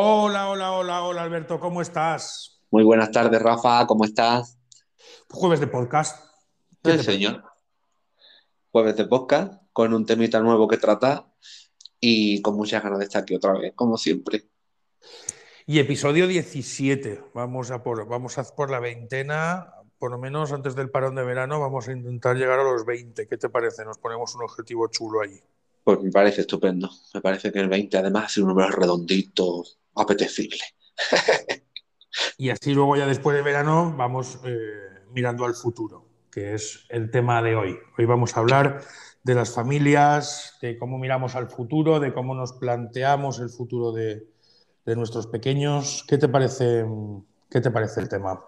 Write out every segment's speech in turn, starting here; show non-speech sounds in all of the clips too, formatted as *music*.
Hola, hola, hola, hola Alberto, ¿cómo estás? Muy buenas tardes, Rafa, ¿cómo estás? Jueves de podcast. Sí, señor. Jueves de podcast con un temita nuevo que tratar y con muchas ganas de estar aquí otra vez, como siempre. Y episodio 17. Vamos a por, vamos a por la veintena, por lo menos antes del parón de verano, vamos a intentar llegar a los 20. ¿Qué te parece? Nos ponemos un objetivo chulo ahí. Pues me parece estupendo. Me parece que el 20 además es un número redondito, apetecible. y así luego ya después de verano vamos eh, mirando al futuro, que es el tema de hoy. Hoy vamos a hablar de las familias, de cómo miramos al futuro, de cómo nos planteamos el futuro de, de nuestros pequeños. ¿Qué te parece, qué te parece el tema?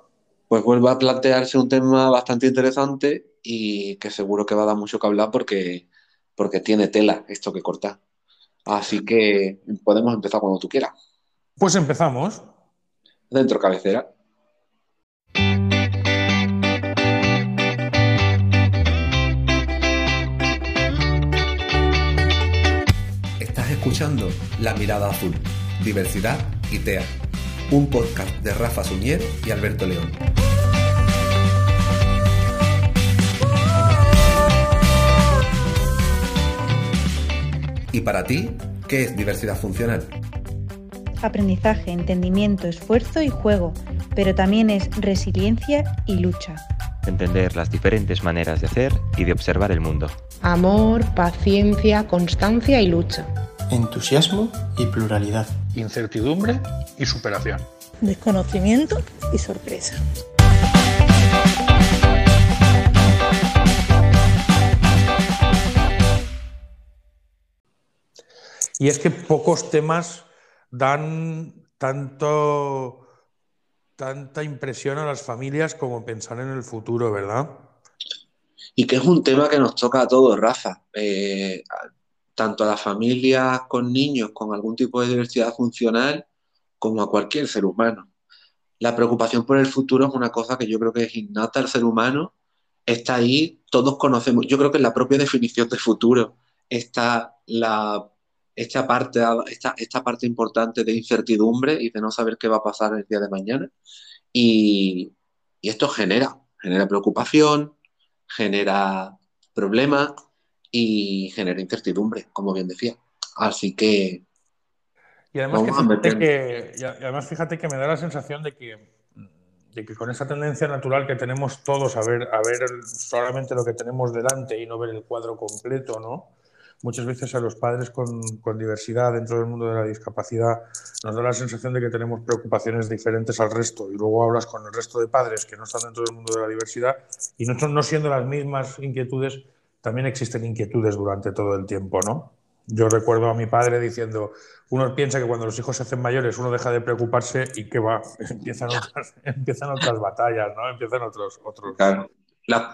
Pues vuelve a plantearse un tema bastante interesante y que seguro que va a dar mucho que hablar porque porque tiene tela esto que cortar. Así que podemos empezar cuando tú quieras. Pues empezamos. Dentro cabecera. Estás escuchando La Mirada Azul, Diversidad y TEA, un podcast de Rafa Suñer y Alberto León. ¿Y para ti, qué es diversidad funcional? Aprendizaje, entendimiento, esfuerzo y juego, pero también es resiliencia y lucha. Entender las diferentes maneras de hacer y de observar el mundo. Amor, paciencia, constancia y lucha. Entusiasmo y pluralidad. Incertidumbre y superación. Desconocimiento y sorpresa. Y es que pocos temas dan tanto, tanta impresión a las familias como pensar en el futuro, ¿verdad? Y que es un tema que nos toca a todos, Rafa. Eh, tanto a las familias con niños con algún tipo de diversidad funcional como a cualquier ser humano. La preocupación por el futuro es una cosa que yo creo que es innata al ser humano, está ahí, todos conocemos, yo creo que en la propia definición de futuro está la esta parte, esta, esta parte importante de incertidumbre y de no saber qué va a pasar el día de mañana. Y, y esto genera, genera preocupación, genera problemas y genera incertidumbre, como bien decía. Así que... Y además, que fíjate que, y además fíjate que me da la sensación de que, de que con esa tendencia natural que tenemos todos a ver, a ver solamente lo que tenemos delante y no ver el cuadro completo, ¿no? Muchas veces a los padres con, diversidad dentro del mundo de la discapacidad nos da la sensación de que tenemos preocupaciones diferentes al resto y luego hablas con el resto de padres que no están dentro del mundo de la diversidad y no, no siendo las mismas inquietudes, también existen inquietudes durante todo el tiempo, ¿no? Yo recuerdo a mi padre diciendo, uno piensa que cuando los hijos se hacen mayores uno deja de preocuparse y que va, *laughs* empiezan otras, empiezan otras batallas, ¿no? Empiezan otros... otros claro.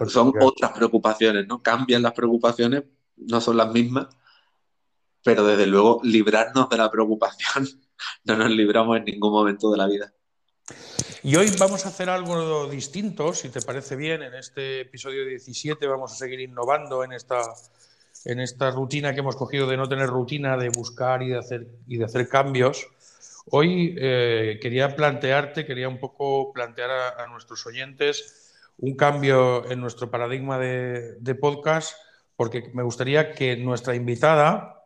son otras preocupaciones, ¿no? Cambian las preocupaciones no son las mismas, pero desde luego librarnos de la preocupación *laughs* no nos libramos en ningún momento de la vida. Y hoy vamos a hacer algo distinto, si te parece bien, en este episodio 17 vamos a seguir innovando en esta, en esta rutina que hemos cogido de no tener rutina, de buscar y de hacer, y de hacer cambios. Hoy eh, quería plantearte, quería un poco plantear a, nuestros oyentes un cambio en nuestro paradigma de, de podcast porque me gustaría que nuestra invitada,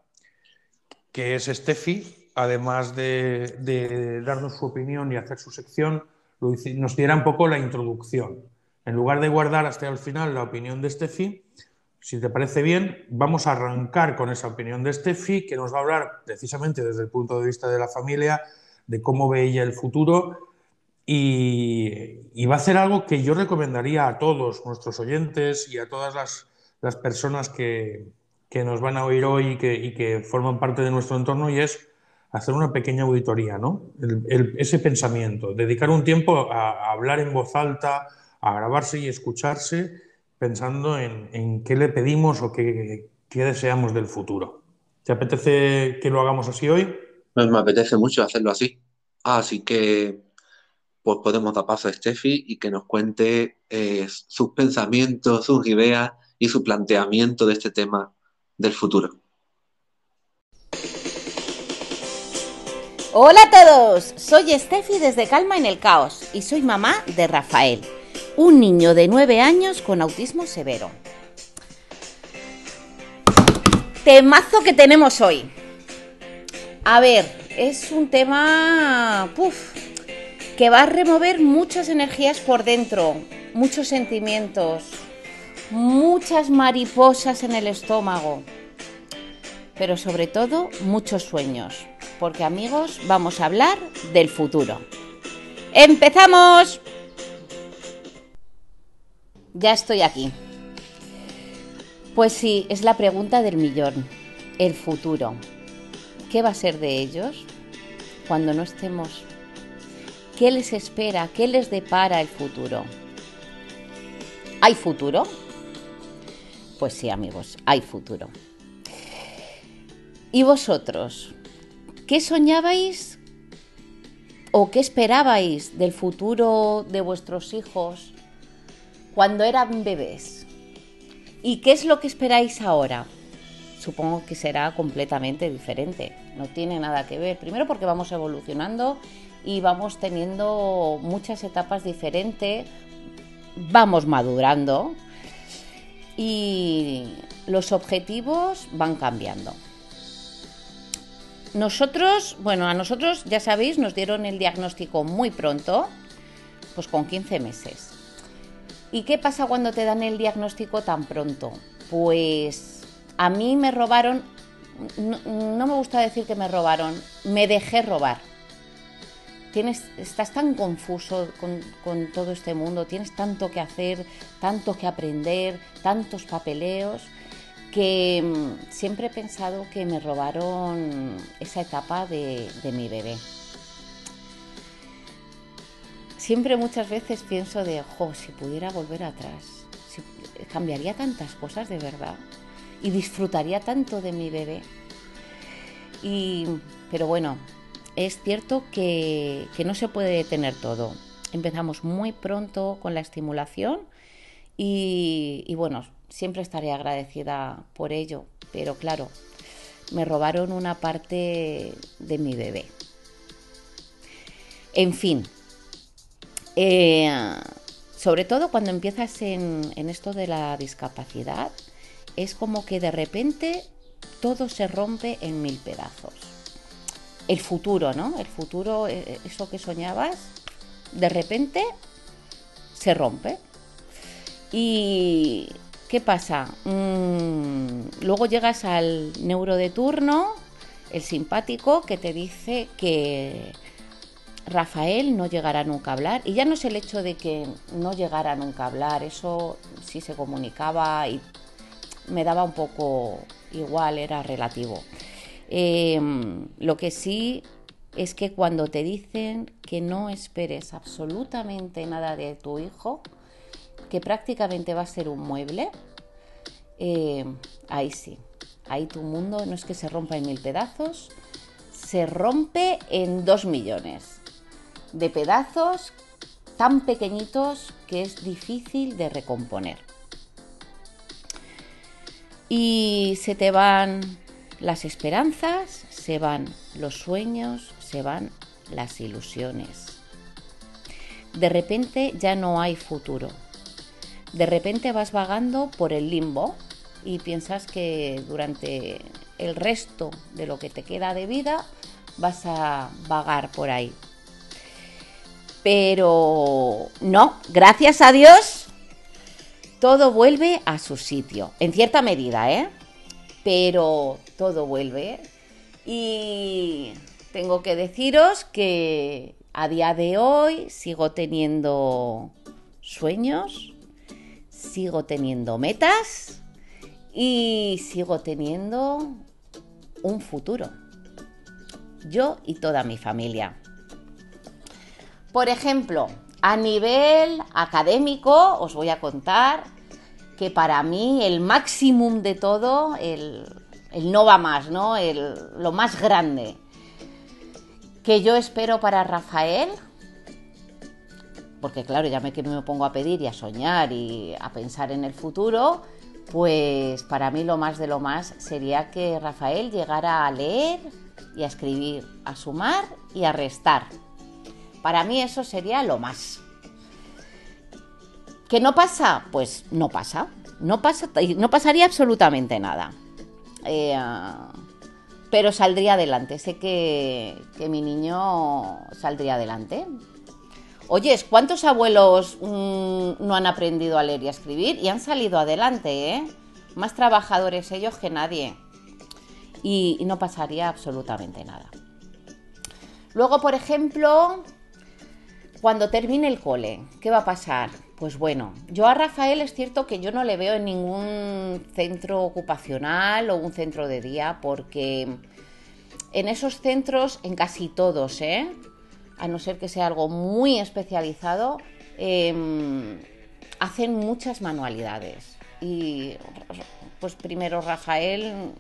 que es Steffi, además de, darnos su opinión y hacer su sección, nos diera un poco la introducción. En lugar de guardar hasta el final la opinión de Steffi, si te parece bien, vamos a arrancar con esa opinión de Steffi, que nos va a hablar precisamente desde el punto de vista de la familia, de cómo ve ella el futuro, y, y va a hacer algo que yo recomendaría a todos nuestros oyentes y a todas las las personas que, nos van a oír hoy y que, forman parte de nuestro entorno y es hacer una pequeña auditoría, ¿no? ese pensamiento, dedicar un tiempo a, hablar en voz alta, a grabarse y escucharse pensando en, qué le pedimos o qué, deseamos del futuro. ¿Te apetece que lo hagamos así hoy? Pues me apetece mucho hacerlo así. Así que pues podemos dar paso a Steffi y que nos cuente eh, sus pensamientos, sus ideas y su planteamiento de este tema del futuro. Hola a todos, soy Steffi desde Calma en el Caos y soy mamá de Rafael, un niño de 9 años con autismo severo. Temazo que tenemos hoy. A ver, es un tema que va a remover muchas energías por dentro, muchos sentimientos, muchas mariposas en el estómago, pero sobre todo muchos sueños, porque amigos vamos a hablar del futuro. ¡Empezamos! Ya estoy aquí. Pues sí, es la pregunta del millón. El futuro. ¿Qué va a ser de ellos cuando no estemos? ¿Qué les espera? ¿Qué les depara el futuro? ¿Hay futuro? Pues sí, amigos, hay futuro. ¿Y vosotros? ¿Qué soñabais o qué esperabais del futuro de vuestros hijos cuando eran bebés? ¿Y qué es lo que esperáis ahora? Supongo que será completamente diferente. No tiene nada que ver. Primero porque vamos evolucionando y vamos teniendo muchas etapas diferentes. Vamos madurando y los objetivos van cambiando. Nosotros, bueno, a nosotros ya sabéis, nos dieron el diagnóstico muy pronto, pues con 15 meses. ¿Y qué pasa cuando te dan el diagnóstico tan pronto? Pues a mí me robaron, no, me gusta decir que me robaron, me dejé robar. Estás tan confuso con, todo este mundo, tienes tanto que hacer, tanto que aprender, tantos papeleos, que mm, siempre he pensado que me robaron esa etapa de, mi bebé siempre muchas veces pienso de, jo, si pudiera volver atrás, cambiaría tantas cosas de verdad y disfrutaría tanto de mi bebé. Y, pero bueno, es cierto que, no se puede detener todo. Empezamos muy pronto con la estimulación y, y bueno, siempre estaré agradecida por ello, pero claro, me robaron una parte de mi bebé. En fin, eh, sobre todo cuando empiezas en, esto de la discapacidad, es como que de repente todo se rompe en mil pedazos. El futuro, ¿no? El futuro, eh, eh, eso que soñabas, de repente se rompe. ¿Y qué pasa? Mm, luego llegas al neuro de turno, el simpático, que te dice que Rafael no llegará nunca a hablar. Y ya no es el hecho de que no llegara nunca a hablar, eso sí se comunicaba y me daba un poco igual, era relativo. Em, lo que sí es que cuando te dicen que no esperes absolutamente nada de tu hijo, que prácticamente va a ser un mueble, em, ahí sí, ahí tu mundo no es que se rompa en mil pedazos, se rompe en dos millones de pedazos tan pequeñitos que es difícil de recomponer. Y se te van las esperanzas, se van los sueños, se van las ilusiones. De repente ya no hay futuro. De repente vas vagando por el limbo y piensas que durante el resto de lo que te queda de vida vas a vagar por ahí. Pero no, gracias a Dios, todo vuelve a su sitio, en cierta medida, ¿eh? Pero todo vuelve. Y tengo que deciros que a día de hoy sigo teniendo sueños, sigo teniendo metas y sigo teniendo un futuro. Yo y toda mi familia. Por ejemplo, a nivel académico, os voy a contar que para mí el máximo de todo, el, no va más, ¿no? lo más grande que yo espero para Rafael, porque claro, ya me, que me pongo a pedir y a soñar y a pensar en el futuro, pues para mí lo más de lo más sería que Rafael llegara a leer y a escribir, a sumar y a restar. Para mí eso sería lo más. ¿Que no pasa? Pues no pasa. No, pasa, no pasaría absolutamente nada. Eh, pero saldría adelante. Sé que, que, mi niño saldría adelante. Oyes, ¿cuántos abuelos mmm, no han aprendido a leer y a escribir y han salido adelante? ¿eh? Más trabajadores ellos que nadie. Y, y no pasaría absolutamente nada. Luego, por ejemplo, cuando termine el cole, ¿qué va a pasar? Pues bueno, yo a Rafael es cierto que yo no le veo en ningún centro ocupacional o un centro de día, porque en esos centros, en casi todos, ¿eh? a no ser que sea algo muy especializado, eh, hacen muchas manualidades. Y pues primero Rafael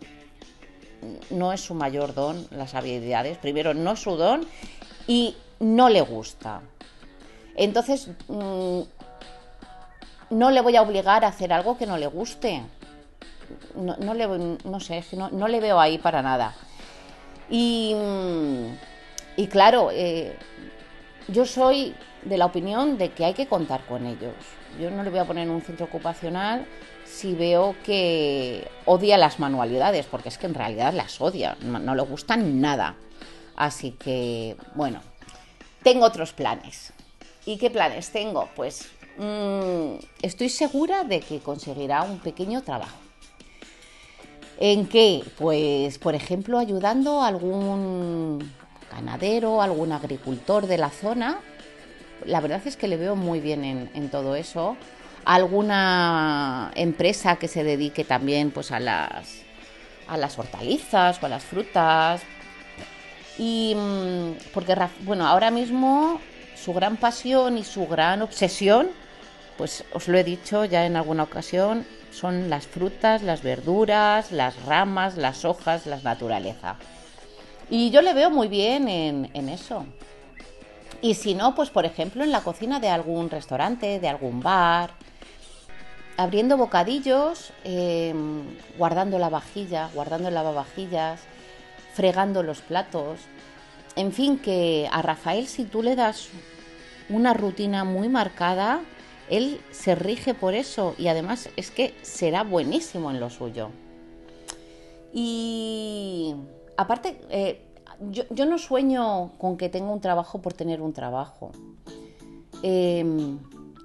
no es su mayor don, las habilidades, primero no es su don y no le gusta. Entonces, mmm, no le voy a obligar a hacer algo que no le guste. No, no le, no sé, no, no, le veo ahí para nada. Y, y claro, eh, yo soy de la opinión de que hay que contar con ellos. Yo no le voy a poner en un centro ocupacional si veo que odia las manualidades, porque es que en realidad las odia, no, no le gustan nada. Así que, bueno, tengo otros planes. ¿Y qué planes tengo? Pues mmm, estoy segura de que conseguirá un pequeño trabajo. ¿En qué? Pues, por ejemplo, ayudando a algún ganadero, algún agricultor de la zona. La verdad es que le veo muy bien en, todo eso. Alguna empresa que se dedique también pues, a, las, a las hortalizas o a las frutas. Y porque, bueno, ahora mismo su gran pasión y su gran obsesión, pues os lo he dicho ya en alguna ocasión, son las frutas, las verduras, las ramas, las hojas, la naturaleza. Y yo le veo muy bien en, eso. Y si no, pues por ejemplo en la cocina de algún restaurante, de algún bar, abriendo bocadillos, eh, guardando la vajilla, guardando el lavavajillas, fregando los platos. En fin, que a Rafael si tú le das una rutina muy marcada, él se rige por eso y además es que será buenísimo en lo suyo. Y aparte, eh, yo, no sueño con que tenga un trabajo por tener un trabajo. Eh,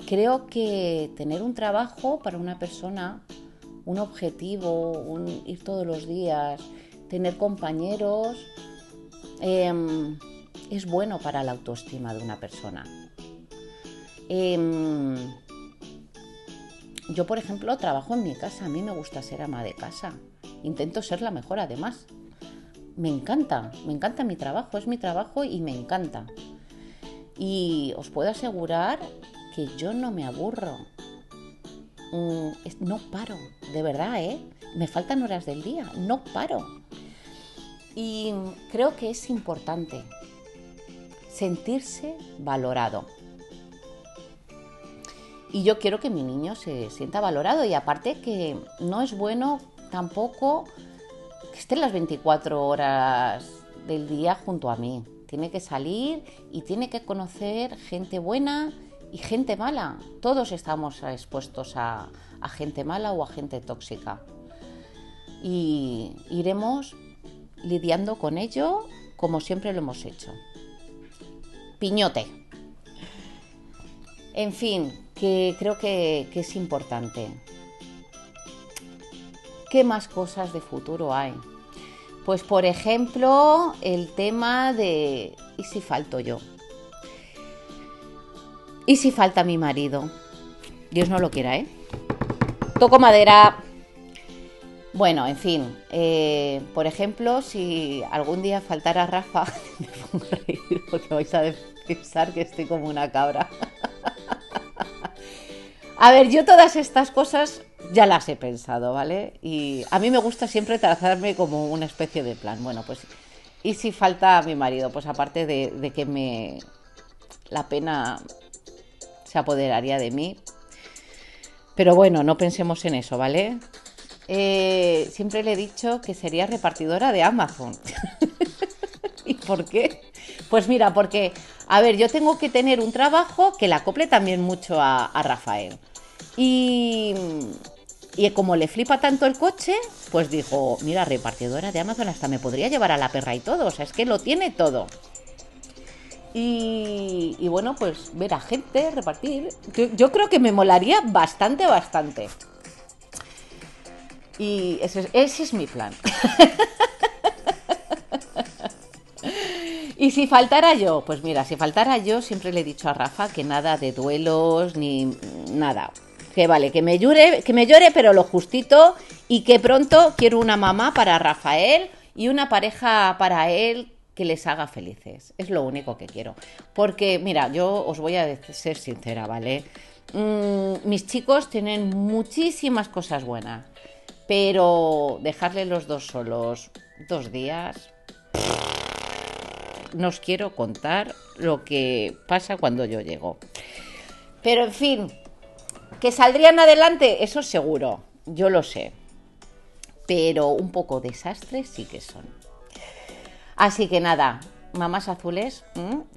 creo que tener un trabajo para una persona, un objetivo, un ir todos los días, tener compañeros, eh, es bueno para la autoestima de una persona. Eh, yo, por ejemplo, trabajo en mi casa. A mí me gusta ser ama de casa. Intento ser la mejor, además. Me encanta, me encanta mi trabajo, es mi trabajo y me encanta. Y os puedo asegurar que yo no me aburro. Mm, no paro, de verdad, ¿eh? Me faltan horas del día, no paro. Y creo que es importante sentirse valorado. Y yo quiero que mi niño se sienta valorado y aparte que no es bueno tampoco que esté las 24 horas del día junto a mí. Tiene que salir y tiene que conocer gente buena y gente mala. Todos estamos expuestos a, a gente mala o a gente tóxica. Y iremos lidiando con ello como siempre lo hemos hecho. Piñote. En fin, que creo que, es importante. ¿Qué más cosas de futuro hay? Pues por ejemplo, el tema de ¿y si falto yo? ¿Y si falta mi marido? Dios no lo quiera, ¿eh? Toco madera. Bueno, en fin, eh, por ejemplo, si algún día faltara Rafa, *laughs* me pongo a reír porque vais a pensar que estoy como una cabra. *laughs* a ver, yo todas estas cosas ya las he pensado, ¿vale? Y a mí me gusta siempre trazarme como una especie de plan. Bueno, pues, ¿y si falta mi marido? Pues aparte de, de que me... La pena se apoderaría de mí. Pero bueno, no pensemos en eso, ¿vale? Eh, siempre le he dicho que sería repartidora de Amazon. *laughs* ¿Y por qué? Pues mira, porque, a ver, yo tengo que tener un trabajo que la acople también mucho a, Rafael. Y, y como le flipa tanto el coche, pues dijo, mira, repartidora de Amazon hasta me podría llevar a la perra y todo, o sea, es que lo tiene todo. Y, y bueno, pues ver a gente, repartir, yo, creo que me molaría bastante, bastante. Y ese es, ese es mi plan. *laughs* Y si faltara yo, pues mira, si faltara yo, siempre le he dicho a Rafa que nada de duelos ni nada. Que vale, que me llore, que me llore, pero lo justito y que pronto quiero una mamá para Rafael y una pareja para él que les haga felices. Es lo único que quiero. Porque, mira, yo os voy a ser sincera, ¿vale? Mm, mis chicos tienen muchísimas cosas buenas, pero dejarles los dos solos dos días, no os quiero contar lo que pasa cuando yo llego. Pero en fin, que saldrían adelante, eso seguro, yo lo sé. Pero un poco desastres sí que son. Así que nada, mamás azules,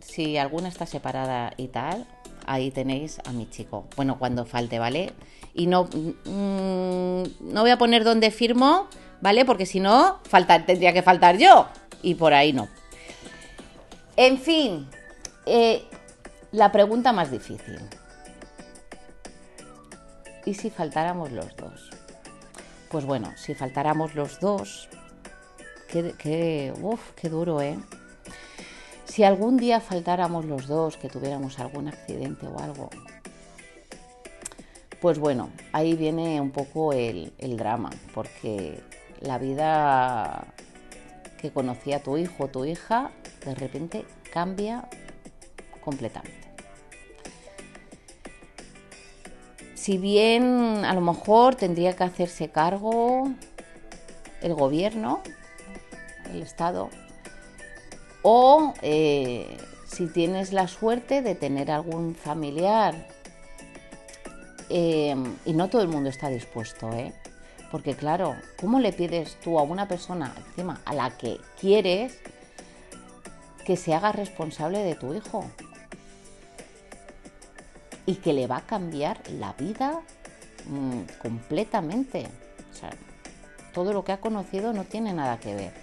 si alguna está separada y tal, ahí tenéis a mi chico. Bueno, cuando falte, ¿vale? Y no, mm, no voy a poner dónde firmo, ¿vale? Porque si no, tendría que faltar yo. Y por ahí no. En fin, eh, la pregunta más difícil. ¿Y si faltáramos los dos? Pues bueno, si faltáramos los dos, qué, qué, uf, qué duro, ¿eh? Si algún día faltáramos los dos, que tuviéramos algún accidente o algo, pues bueno, ahí viene un poco el, el drama, porque la vida que conocía tu hijo o tu hija, de repente cambia completamente. Si bien a lo mejor tendría que hacerse cargo el gobierno, el Estado, o eh, si tienes la suerte de tener algún familiar, eh, y no todo el mundo está dispuesto, ¿eh? Porque claro, ¿cómo le pides tú a una persona encima a la que quieres que se haga responsable de tu hijo? Y que le va a cambiar la vida mmm, completamente. O sea, todo lo que ha conocido no tiene nada que ver.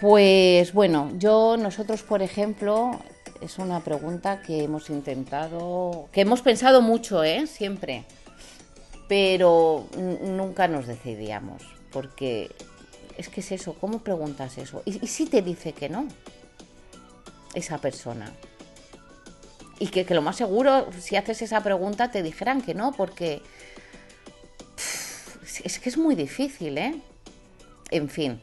Pues bueno, yo, nosotros, por ejemplo, es una pregunta que hemos intentado, que hemos pensado mucho, ¿eh? Siempre pero nunca nos decidíamos, porque es que es eso, ¿cómo preguntas eso? ¿Y, si te dice que no? Esa persona. Y que, que, lo más seguro, si haces esa pregunta, te dijeran que no, porque es que es muy difícil, ¿eh? En fin.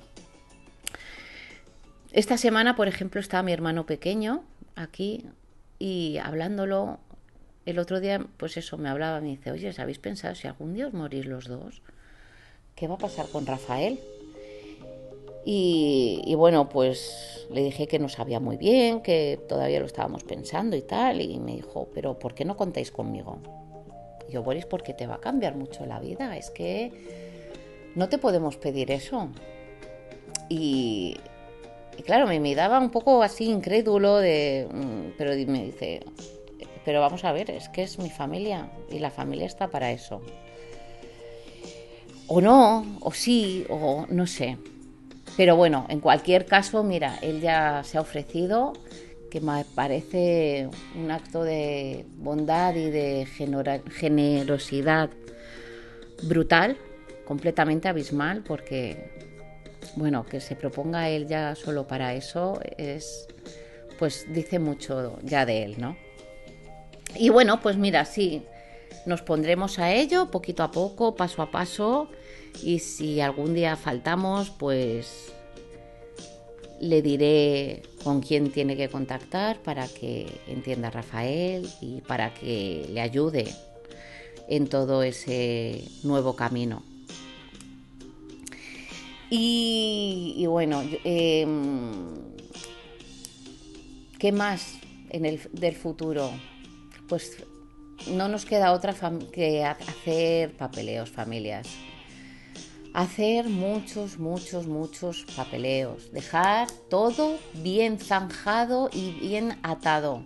Esta semana, por ejemplo, estaba mi hermano pequeño aquí y hablándolo el otro día, pues eso, me hablaba, me dice, oye, ¿habéis pensado si algún día os morís los dos? ¿Qué va a pasar con Rafael? Y, bueno, pues le dije que no sabía muy bien, que todavía lo estábamos pensando y tal, y me dijo, pero ¿por qué no contáis conmigo? Y yo, Boris, porque te va a cambiar mucho la vida, es que no te podemos pedir eso. Y, claro, me, daba un poco así incrédulo, de, pero me dice, pero vamos a ver, es que es mi familia y la familia está para eso. O no, o sí, o no sé. Pero bueno, en cualquier caso, mira, él ya se ha ofrecido, que me parece un acto de bondad y de generosidad brutal, completamente abismal, porque, bueno, que se proponga él ya solo para eso es, pues dice mucho ya de él, ¿no? Y bueno, pues mira, sí, nos pondremos a ello poquito a poco, paso a paso, y si algún día faltamos, pues le diré con quién tiene que contactar para que entienda a Rafael y para que le ayude en todo ese nuevo camino. Y, bueno, eh, ¿qué más en el, del futuro? Pues no nos queda otra que hacer papeleos, familias. hacer muchos, muchos, muchos papeleos, dejar todo bien zanjado y bien atado.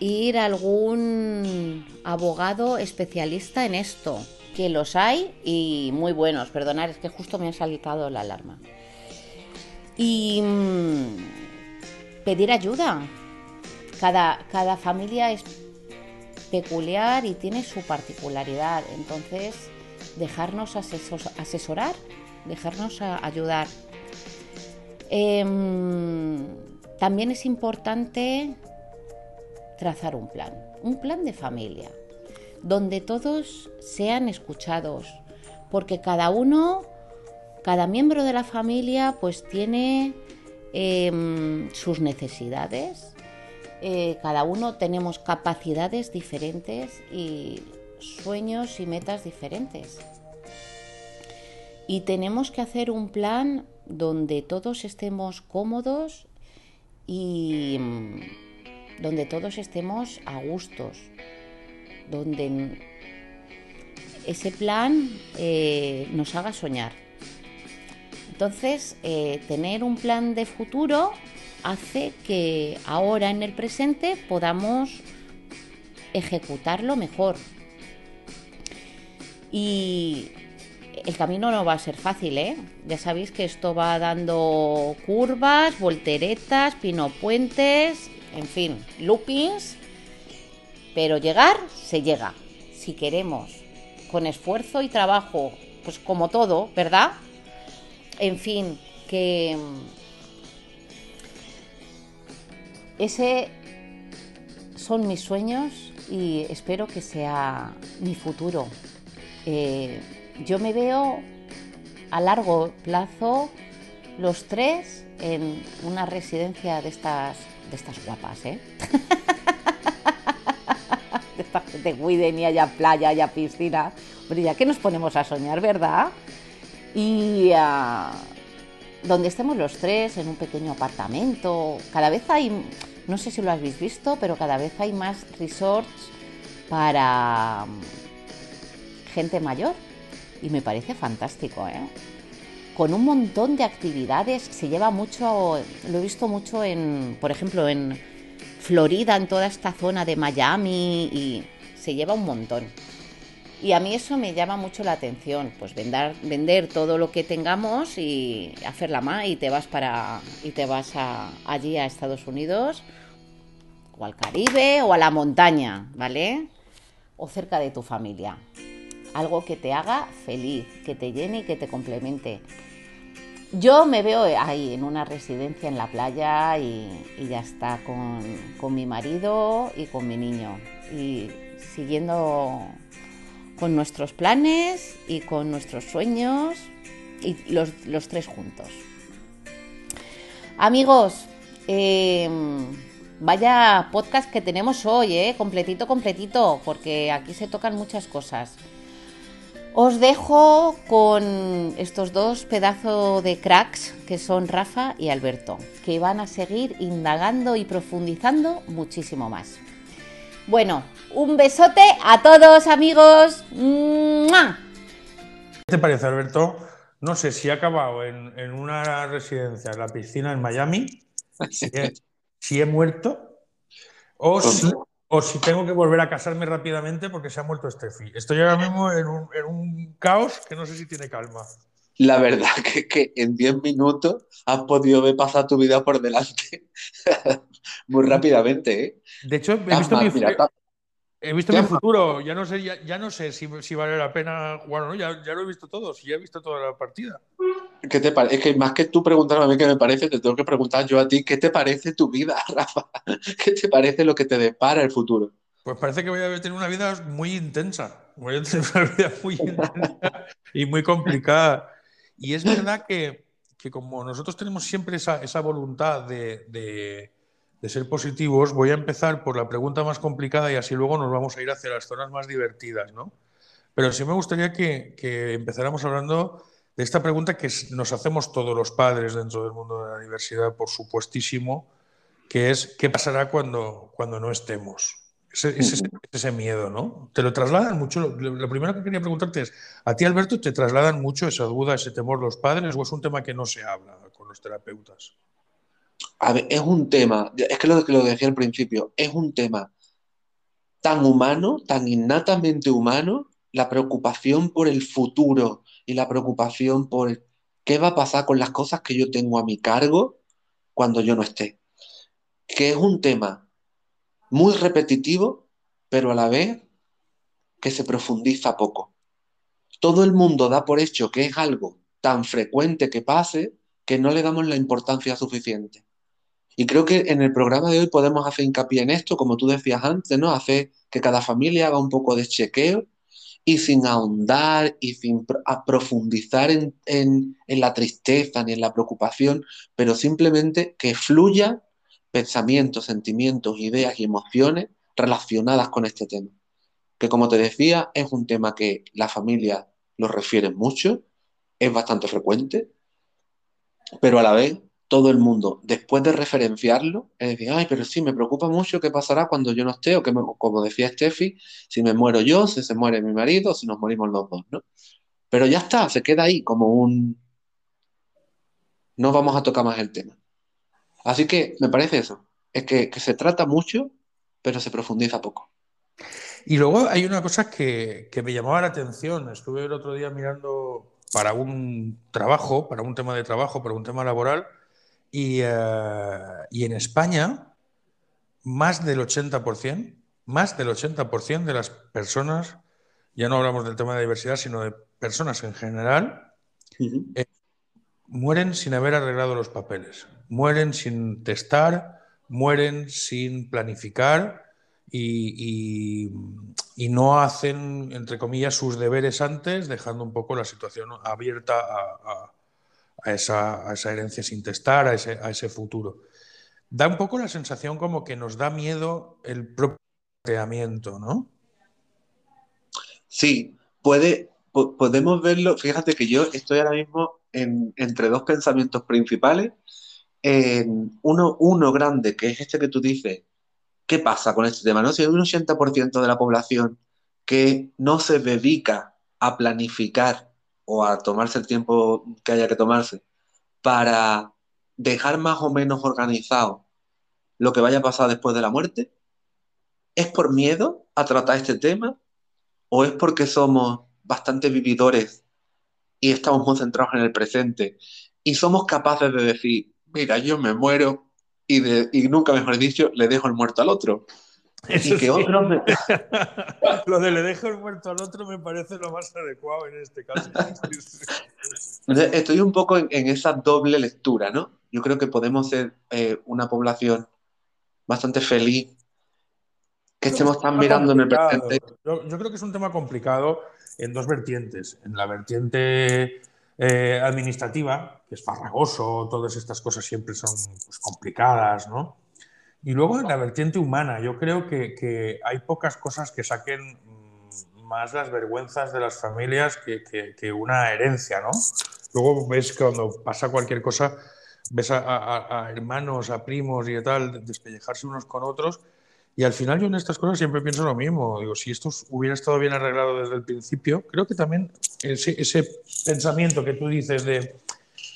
Ir a algún abogado especialista en esto, que los hay y muy buenos, perdonad, es que justo me ha saltado la alarma. Y mm, pedir ayuda. Cada, cada familia es peculiar y tiene su particularidad, entonces dejarnos asesorar, dejarnos ayudar. Em, también es importante trazar un plan, un plan de familia, donde todos sean escuchados, porque cada uno, cada miembro de la familia, pues tiene em, sus necesidades, eh, cada uno tenemos capacidades diferentes y sueños y metas diferentes. Y tenemos que hacer un plan donde todos estemos cómodos y mm, donde todos estemos a gustos, donde ese plan eh, nos haga soñar. Entonces, eh, tener un plan de futuro hace que ahora en el presente podamos ejecutarlo mejor, y el camino no va a ser fácil, ¿eh? Ya sabéis que esto va dando curvas, volteretas, pinopuentes, en fin, loopings. Pero llegar se llega, si queremos, con esfuerzo y trabajo, pues como todo, ¿verdad? En fin, que ese son mis sueños y espero que sea mi futuro. Eh, yo me veo a largo plazo los tres en una residencia de estas, de estas guapas, ¿eh? *laughs* de esta gente cuiden y haya playa, haya piscina. Hombre, ya que nos ponemos a soñar, ¿verdad? Y uh, donde estemos los tres, en un pequeño apartamento. Cada vez hay, no sé si lo habéis visto, pero cada vez hay más resorts para gente mayor y me parece fantástico, ¿eh? Con un montón de actividades, se lleva mucho, lo he visto mucho en, por ejemplo, en Florida, en toda esta zona de Miami y se lleva un montón. Y a mí eso me llama mucho la atención, pues vender, todo lo que tengamos y hacer la más y te vas para y te vas allí a Estados Unidos o al Caribe o a la montaña, ¿vale? O cerca de tu familia algo que te haga feliz, que te llene y que te complemente. Yo me veo ahí en una residencia en la playa y, ya está, con, mi marido y con mi niño. Y siguiendo con nuestros planes y con nuestros sueños y los, tres juntos. Amigos, em, vaya podcast que tenemos hoy, ¿eh? completito, completito, porque aquí se tocan muchas cosas. Os dejo con estos dos pedazos de cracks que son Rafa y Alberto, que van a seguir indagando y profundizando muchísimo más. Bueno, un besote a todos amigos. ¿Qué te parece Alberto? No sé si ha acabado en, una residencia en la piscina en Miami, *laughs* si he, muerto, o si o si tengo que volver a casarme rápidamente porque se ha muerto Steffi. Estoy ahora mismo en un, caos que no sé si tiene calma. La verdad *laughs* que, que en 10 minutos has podido ver pasar tu vida por delante *laughs* muy rápidamente. ¿eh? De hecho, he visto, mi, he visto mi futuro. Ya no sé, ya, no sé si, si, vale la pena Bueno, Ya, ya, lo he visto todo, si ya he visto toda la partida. ¿Qué te Es que más que tú preguntarme a mí qué me parece, te tengo que preguntar yo a ti qué te parece tu vida, *laughs* Rafa. ¿Qué te parece lo que te depara el futuro? Pues parece que voy a tener una vida muy intensa. Voy a tener una vida muy intensa y muy complicada. Y es verdad que, que como nosotros tenemos siempre esa, esa voluntad de, de, ser positivos, voy a empezar por la pregunta más complicada y así luego nos vamos a ir hacia las zonas más divertidas, ¿no? Pero sí me gustaría que, que empezáramos hablando de esta pregunta que nos hacemos todos los padres dentro del mundo de la universidad, por supuestísimo, que es ¿qué pasará cuando, cuando no estemos? Ese, miedo, ¿no? Te lo trasladan mucho. Lo, lo, primero que quería preguntarte es, ¿a ti, Alberto, te trasladan mucho esa duda, ese temor los padres o es un tema que no se habla con los terapeutas? A ver, es un tema, es que lo que lo decía al principio, es un tema tan humano, tan innatamente humano, la preocupación por el futuro y la preocupación por qué va a pasar con las cosas que yo tengo a mi cargo cuando yo no esté. Que es un tema muy repetitivo, pero a la vez que se profundiza poco. Todo el mundo da por hecho que es algo tan frecuente que pase que no le damos la importancia suficiente. Y creo que en el programa de hoy podemos hacer hincapié en esto, como tú decías antes, ¿no? Hacer que cada familia haga un poco de chequeo y sin ahondar y sin profundizar en, en, en, la tristeza ni en la preocupación, pero simplemente que fluya pensamientos, sentimientos, ideas y emociones relacionadas con este tema. Que como te decía, es un tema que la familia lo refiere mucho, es bastante frecuente, pero a la vez todo el mundo, después de referenciarlo, es decir, ay, pero sí, me preocupa mucho qué pasará cuando yo no esté, o que, me, como decía Steffi, si me muero yo, si se muere mi marido, si nos morimos los dos, ¿no? Pero ya está, se queda ahí como un... No vamos a tocar más el tema. Así que me parece eso, es que, que se trata mucho, pero se profundiza poco. Y luego hay una cosa que, que me llamaba la atención, estuve el otro día mirando para un trabajo, para un tema de trabajo, para un tema laboral, y, uh, y, en España, más del 80%, más del 80% de las personas, ya no hablamos del tema de diversidad, sino de personas en general, uh -huh. eh, mueren sin haber arreglado los papeles, mueren sin testar, mueren sin planificar y, y, no hacen, entre comillas, sus deberes antes, dejando un poco la situación abierta a, a esa, a esa, herencia sin testar, a ese, a ese, futuro. Da un poco la sensación como que nos da miedo el propio planteamiento, ¿no? Sí, puede, po podemos verlo. Fíjate que yo estoy ahora mismo en, entre dos pensamientos principales. Uno grande, que es este que tú dices, ¿qué pasa con este tema? ¿no? Si hay un 80% de la población que no se dedica a planificar o a tomarse el tiempo que haya que tomarse para dejar más o menos organizado lo que vaya a pasar después de la muerte? ¿Es por miedo a tratar este tema? ¿O es porque somos bastante vividores y estamos muy centrados en el presente y somos capaces de decir, mira, yo me muero y, de, y nunca mejor dicho, le dejo el muerto al otro? *laughs* Eso y que sí. otro me... *laughs* lo de le dejo el muerto al otro me parece lo más adecuado en este caso. *laughs* Estoy un poco en, en, esa doble lectura, ¿no? Yo creo que podemos ser eh, una población bastante feliz, que estemos tan mirando en el presente. Yo, yo, creo que es un tema complicado en dos vertientes. En la vertiente eh, administrativa, que es farragoso, todas estas cosas siempre son pues, complicadas, ¿no? Y luego en la vertiente humana, yo creo que, que, hay pocas cosas que saquen más las vergüenzas de las familias que, que, que una herencia, ¿no? Luego ves que cuando pasa cualquier cosa, ves a, a, a, hermanos, a primos y tal, despellejarse unos con otros. Y al final yo en estas cosas siempre pienso lo mismo. Digo, si esto hubiera estado bien arreglado desde el principio, creo que también ese, ese pensamiento que tú dices de,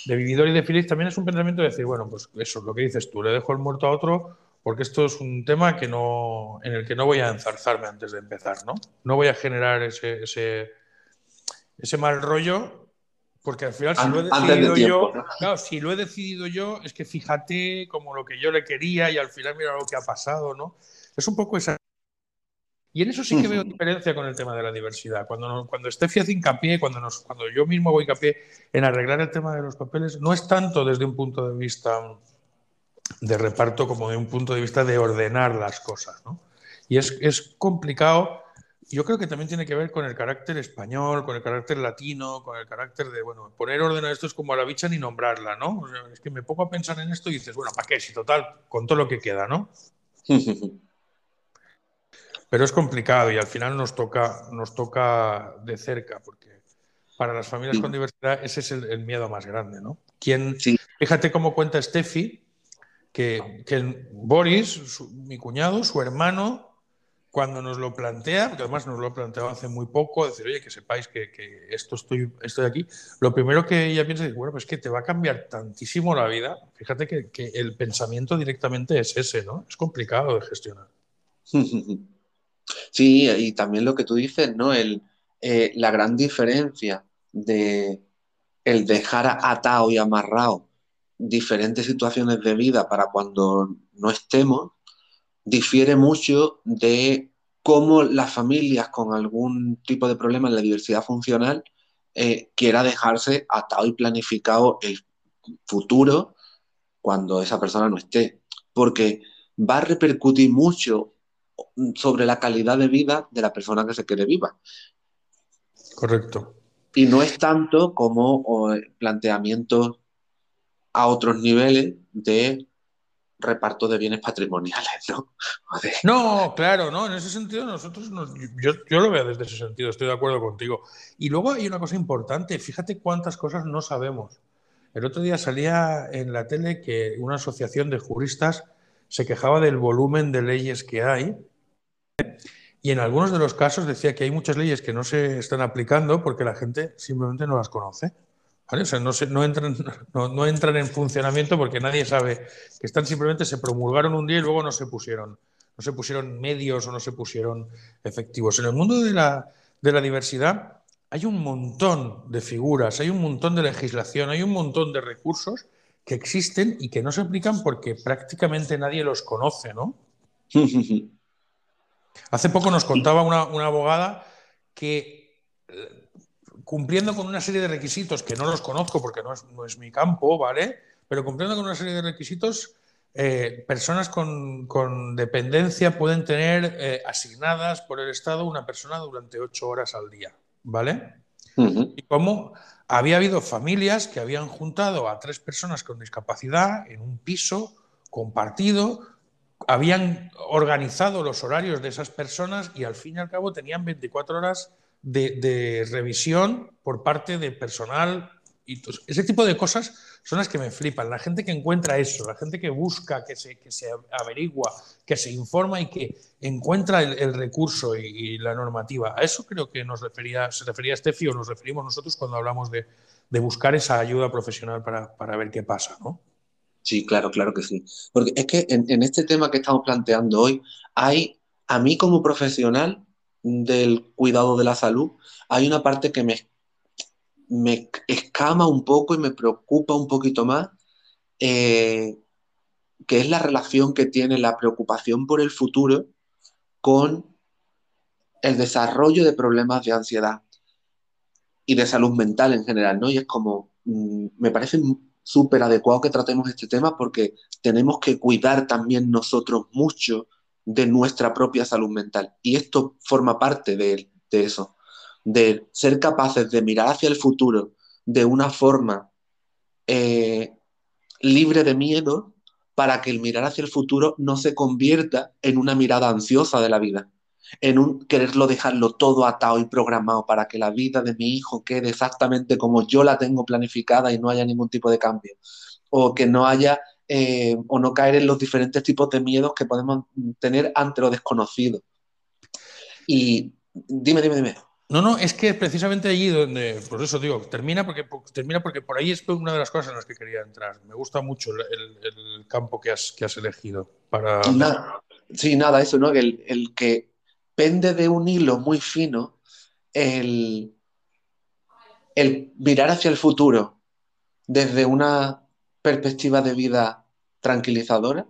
de vividor y de feliz también es un pensamiento de decir, bueno, pues eso es lo que dices tú, le dejo el muerto a otro porque esto es un tema que no, en el que no voy a enzarzarme antes de empezar, ¿no? No voy a generar ese, ese, ese mal rollo, porque al final si lo he decidido yo, claro, si lo he decidido yo, es que fíjate como lo que yo le quería y al final mira lo que ha pasado, ¿no? Es un poco esa... Y en eso sí que veo diferencia con el tema de la diversidad. Cuando, cuando Steffi hace hincapié, cuando, nos, cuando yo mismo voy hincapié en arreglar el tema de los papeles, no es tanto desde un punto de vista de reparto como de un punto de vista de ordenar las cosas. ¿no? Y es, es, complicado, yo creo que también tiene que ver con el carácter español, con el carácter latino, con el carácter de, bueno, poner orden a esto es como a la bicha ni nombrarla, ¿no? O sea, es que me pongo a pensar en esto y dices, bueno, ¿para qué? Si total, con todo lo que queda, ¿no? *laughs* Pero es complicado y al final nos toca, nos toca de cerca, porque para las familias sí. con diversidad ese es el, el, miedo más grande, ¿no? ¿Quién, sí. Fíjate cómo cuenta Steffi, que, que Boris, su, mi cuñado, su hermano, cuando nos lo plantea, porque además nos lo ha planteado hace muy poco, decir, oye, que sepáis que, que esto estoy, estoy aquí, lo primero que ella piensa es, bueno, pues que te va a cambiar tantísimo la vida. Fíjate que, que el pensamiento directamente es ese, ¿no? Es complicado de gestionar. *laughs* Sí, y también lo que tú dices, ¿no? El, eh, la gran diferencia de el dejar atado y amarrado diferentes situaciones de vida para cuando no estemos, difiere mucho de cómo las familias con algún tipo de problema en la diversidad funcional eh, quiera dejarse atado y planificado el futuro cuando esa persona no esté. Porque va a repercutir mucho sobre la calidad de vida de la persona que se quiere viva. Correcto. Y no es tanto como planteamientos a otros niveles de reparto de bienes patrimoniales, ¿no? No, claro, no, en ese sentido nosotros, nos, yo, yo, lo veo desde ese sentido, estoy de acuerdo contigo. Y luego hay una cosa importante, fíjate cuántas cosas no sabemos. El otro día salía en la tele que una asociación de juristas se quejaba del volumen de leyes que hay y en algunos de los casos decía que hay muchas leyes que no se están aplicando porque la gente simplemente no las conoce. no, entran, *laughs* no, entran en funcionamiento porque nadie sabe que están simplemente se promulgaron un día y luego no se pusieron, no se pusieron medios o no se pusieron efectivos. En el mundo de la, de la diversidad hay un montón de figuras, hay un montón de legislación, hay un montón de recursos que existen y que no se aplican porque prácticamente nadie los conoce, ¿no? *laughs* Hace poco nos contaba una, una abogada que cumpliendo con una serie de requisitos que no los conozco porque no es, no es mi campo, ¿vale? Pero cumpliendo con una serie de requisitos, eh, personas con, con, dependencia pueden tener eh, asignadas por el Estado una persona durante ocho horas al día, ¿vale? Uh -huh. Y como había habido familias que habían juntado a tres personas con discapacidad en un piso compartido, habían organizado los horarios de esas personas y al fin y al cabo tenían 24 horas de, revisión por parte de personal. Y ese tipo de cosas son las que me flipan. La gente que encuentra eso, la gente que busca, que se, averigua, que se informa y que encuentra el, recurso y, la normativa. A eso creo que nos refería, se refería Steffi o nos referimos nosotros cuando hablamos de, de buscar esa ayuda profesional para, para ver qué pasa, ¿no? Sí, claro, claro que sí. Porque es que en, este tema que estamos planteando hoy, hay, a mí como profesional del cuidado de la salud, hay una parte que me, me escama un poco y me preocupa un poquito más, eh, que es la relación que tiene la preocupación por el futuro con el desarrollo de problemas de ansiedad y de salud mental en general, ¿no? Y es como, mmm, me parece súper adecuado que tratemos este tema porque tenemos que cuidar también nosotros mucho de nuestra propia salud mental. Y esto forma parte de, de eso, de ser capaces de mirar hacia el futuro de una forma eh, libre de miedo para que el mirar hacia el futuro no se convierta en una mirada ansiosa de la vida, en un quererlo dejarlo todo atado y programado para que la vida de mi hijo quede exactamente como yo la tengo planificada y no haya ningún tipo de cambio, o que no haya eh, o no caer en los diferentes tipos de miedos que podemos tener ante lo desconocido. Y dime, dime, dime. No, no, es que precisamente allí donde, por eso digo, termina porque, termina porque por ahí es una de las cosas en las que quería entrar. Me gusta mucho el, el, el campo que has, que has elegido para... Nada, sí, nada, eso, ¿no? El, el que pende de un hilo muy fino el, mirar hacia el futuro desde una perspectiva de vida tranquilizadora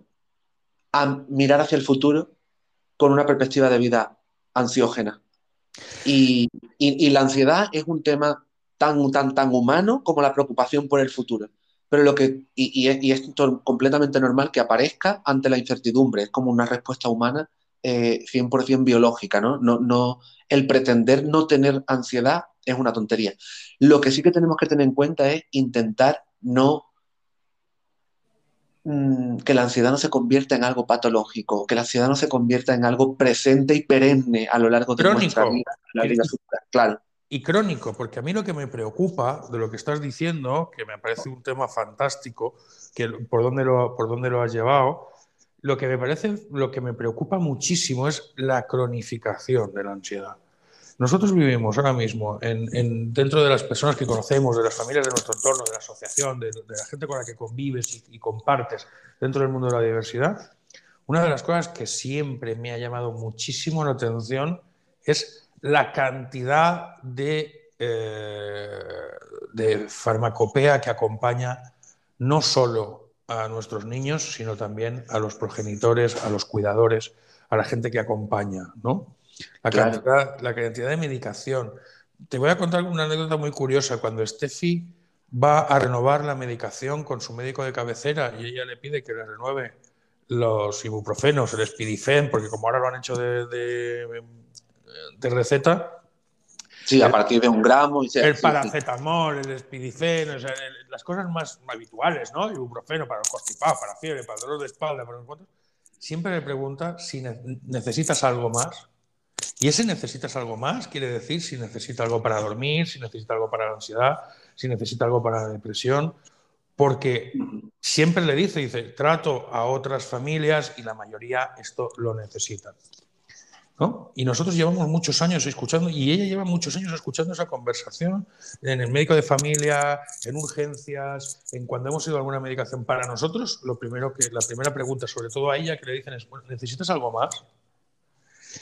a mirar hacia el futuro con una perspectiva de vida ansiógena. Y, la ansiedad es un tema tan, tan, tan humano como la preocupación por el futuro. Pero lo que, y, y es completamente normal que aparezca ante la incertidumbre, es como una respuesta humana eh, 100% biológica, ¿no? No, ¿no? El pretender no tener ansiedad es una tontería. Lo que sí que tenemos que tener en cuenta es intentar no mmm, que la ansiedad no se convierta en algo patológico, que la ansiedad no se convierta en algo presente y perenne a lo largo de crónico. nuestra vida, la vida claro. Y crónico, porque a mí lo que me preocupa de lo que estás diciendo, que me parece un tema fantástico, que por dónde lo, por dónde lo has llevado, lo que me parece, lo que me preocupa muchísimo es la cronificación de la ansiedad. Nosotros vivimos ahora mismo en, dentro de las personas que conocemos, de las familias de nuestro entorno, de la asociación, de, la gente con la que convives y, compartes dentro del mundo de la diversidad. Una de las cosas que siempre me ha llamado muchísimo la atención es la cantidad de, eh, de farmacopea que acompaña no solo a nuestros niños, sino también a los progenitores, a los cuidadores, a la gente que acompaña, ¿no? La, cantidad, la cantidad de medicación. Te voy a contar una anécdota muy curiosa. Cuando Steffi va a renovar la medicación con su médico de cabecera y ella le pide que le renueve los ibuprofenos, el espidifen, porque como ahora lo han hecho de, de, receta. Sí, a partir de un gramo. Y el paracetamol, el espidifen, las cosas más habituales, ¿no? Ibuprofeno para el constipado, para fiebre, para dolor de espalda, para los Siempre le pregunta si necesitas algo más y ese necesitas algo más, quiere decir si necesita algo para dormir, si necesita algo para la ansiedad, si necesita algo para la depresión, porque siempre le dice, dice, trato a otras familias y la mayoría esto lo necesitan. Y nosotros llevamos muchos años escuchando, y ella lleva muchos años escuchando esa conversación en el médico de familia, en urgencias, en cuando hemos ido a alguna medicación. Para nosotros, lo primero que, la primera pregunta, sobre todo a ella, que le dicen es, ¿necesitas algo más?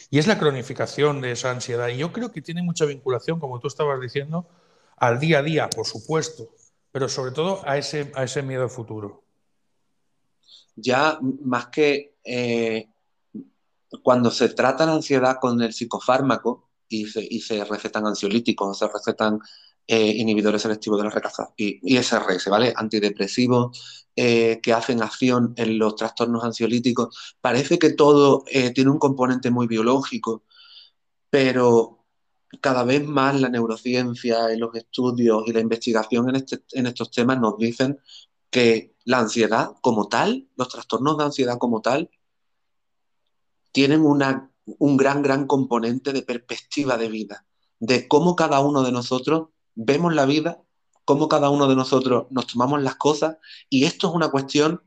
Y es la cronificación de esa ansiedad. Y yo creo que tiene mucha vinculación, como tú estabas diciendo, al día a día, por supuesto, pero sobre todo a ese, a ese miedo futuro. Ya más que eh, cuando se trata la ansiedad con el psicofármaco y se, y recetan ansiolíticos, se recetan eh, inhibidores selectivos de la recaptación, y ISRS, ¿vale? Antidepresivos eh, que hacen acción en los trastornos ansiolíticos. Parece que todo eh, tiene un componente muy biológico, pero cada vez más la neurociencia y los estudios y la investigación en, este, en estos temas nos dicen que la ansiedad como tal, los trastornos de ansiedad como tal, tienen una, un gran, gran componente de perspectiva de vida, de cómo cada uno de nosotros vemos la vida, cómo cada uno de nosotros nos tomamos las cosas, y esto es una cuestión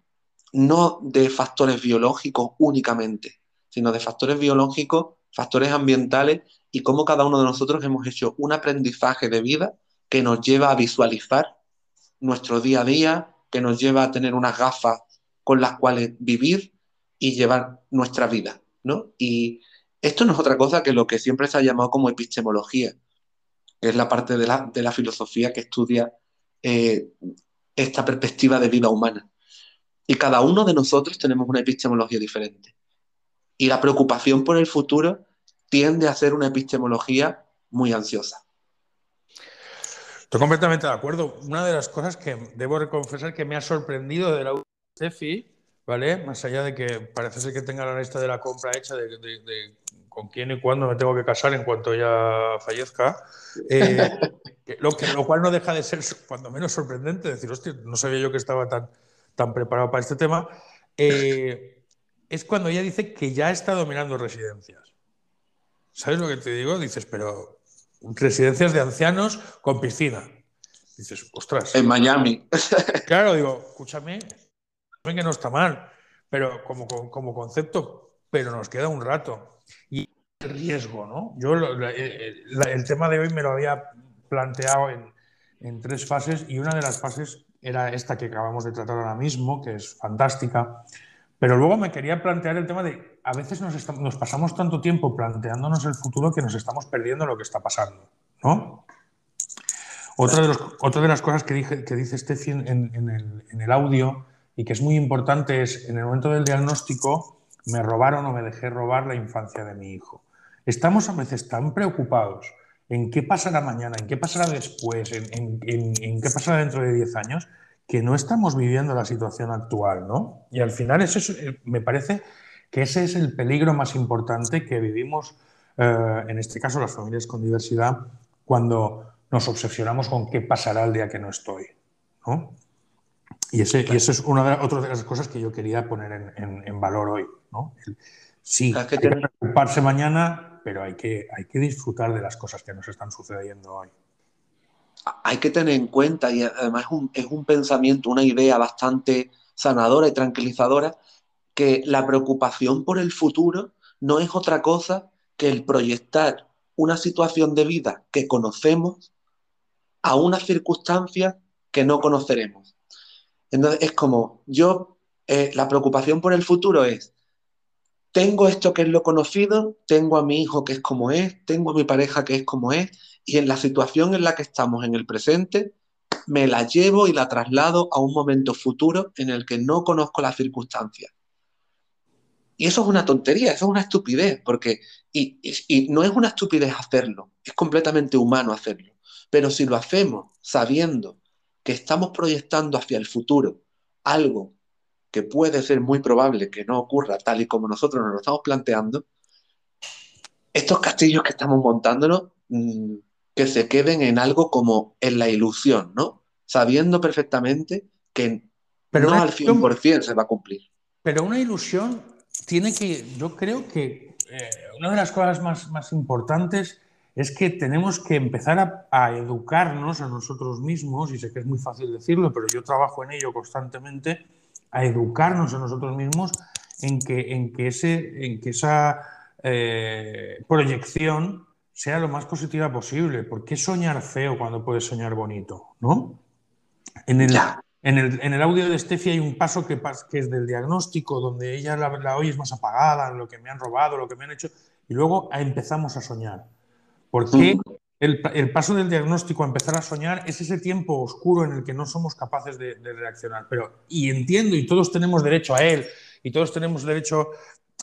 no de factores biológicos únicamente, sino de factores biológicos, factores ambientales, y cómo cada uno de nosotros hemos hecho un aprendizaje de vida que nos lleva a visualizar nuestro día a día, que nos lleva a tener unas gafas con las cuales vivir y llevar nuestra vida, Y esto no es otra cosa que lo que siempre se ha llamado como epistemología, es la parte de la, de la filosofía que estudia eh, esta perspectiva de vida humana. Y cada uno de nosotros tenemos una epistemología diferente. Y la preocupación por el futuro tiende a ser una epistemología muy ansiosa. Estoy completamente de acuerdo. Una de las cosas que debo confesar que me ha sorprendido de la Steffi, ¿vale? Más allá de que parece ser que tenga la lista de la compra hecha de, de con quién y cuándo me tengo que casar en cuanto ya fallezca. Eh, *laughs* lo, que, lo cual no deja de ser, cuando menos sorprendente, decir, hostia, no sabía yo que estaba tan, tan preparado para este tema. Eh, es cuando ella dice que ya está dominando residencias. ¿Sabes lo que te digo? Dices, pero residencias de ancianos con piscina. Dices, ostras. En Miami. Claro, digo, escúchame, que no está mal, pero como, como concepto, pero nos queda un rato y el riesgo, ¿no? Yo el tema de hoy me lo había planteado en, en, tres fases y una de las fases era esta que acabamos de tratar ahora mismo, que es fantástica, pero luego me quería plantear el tema de a veces nos, nos pasamos tanto tiempo planteándonos el futuro que nos estamos perdiendo lo que está pasando, ¿no? Otra de, los, otra de las cosas que, dije, que dice Steffi en, en, el, en el audio y que es muy importante es en el momento del diagnóstico me robaron o me dejé robar la infancia de mi hijo. Estamos a veces tan preocupados en qué pasará mañana, en qué pasará después, en, qué pasará dentro de 10 años, que no estamos viviendo la situación actual, ¿no? Y al final eso eh, me parece que ese es el peligro más importante que vivimos, eh, en este caso las familias con diversidad, cuando nos obsesionamos con qué pasará el día que no estoy, ¿no? Y, ese, y eso es una de, otra de las cosas que yo quería poner en, valor hoy. ¿no? sí, hay que, preocuparse mañana, pero hay que, hay que disfrutar de las cosas que nos están sucediendo hoy. Hay que tener en cuenta, y además es un, es un pensamiento, una idea bastante sanadora y tranquilizadora, que la preocupación por el futuro no es otra cosa que el proyectar una situación de vida que conocemos a una circunstancia que no conoceremos. Entonces es como, yo, eh, la preocupación por el futuro es, tengo esto que es lo conocido, tengo a mi hijo que es como es, tengo a mi pareja que es como es, y en la situación en la que estamos en el presente, me la llevo y la traslado a un momento futuro en el que no conozco las circunstancias. Y eso es una tontería, eso es una estupidez, porque, y, y, no es una estupidez hacerlo, es completamente humano hacerlo. Pero si lo hacemos sabiendo que estamos proyectando hacia el futuro algo que puede ser muy probable que no ocurra tal y como nosotros nos lo estamos planteando, estos castillos que estamos montándonos, mmm, que se queden en algo como en la ilusión, ¿no? Sabiendo perfectamente que pero no al 100% se va a cumplir. Pero una ilusión tiene que, yo creo que eh, una de las cosas más, más importantes es que tenemos que empezar a, a, educarnos a nosotros mismos, y sé que es muy fácil decirlo, pero yo trabajo en ello constantemente, a educarnos a nosotros mismos en que, en que, ese, en que esa eh, proyección sea lo más positiva posible. ¿Por qué soñar feo cuando puedes soñar bonito? ¿no? En el, en el, en el audio de Steffi hay un paso que, que es del diagnóstico, donde ella la, la oye es más apagada, lo que me han robado, lo que me han hecho, y luego empezamos a soñar. ¿Por qué el, el, paso del diagnóstico a empezar a soñar es ese tiempo oscuro en el que no somos capaces de, de, reaccionar. Pero, y entiendo, y todos tenemos derecho a él, y todos tenemos derecho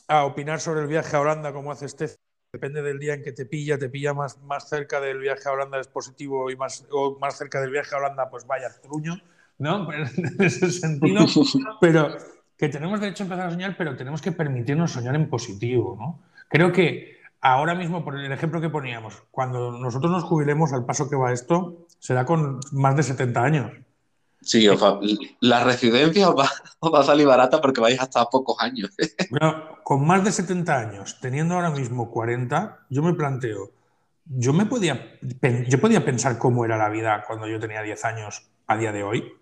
a opinar sobre el viaje a Holanda como hace Steffi. Depende del día en que te pilla, te pilla más, más cerca del viaje a Holanda es positivo y más, o más cerca del viaje a Holanda, pues vaya truño, ¿no? *laughs* En ese sentido, *laughs* pero que tenemos derecho a empezar a soñar, pero tenemos que permitirnos soñar en positivo, ¿no? Creo que ahora mismo, por el ejemplo que poníamos, cuando nosotros nos jubilemos, al paso que va esto, será con más de 70 años. Sí, o sea, la residencia os va, os va, a salir barata porque vais hasta pocos años. *laughs* Bueno, con más de 70 años, teniendo ahora mismo 40, yo me planteo, yo, me podía, yo podía pensar cómo era la vida cuando yo tenía 10 años a día de hoy.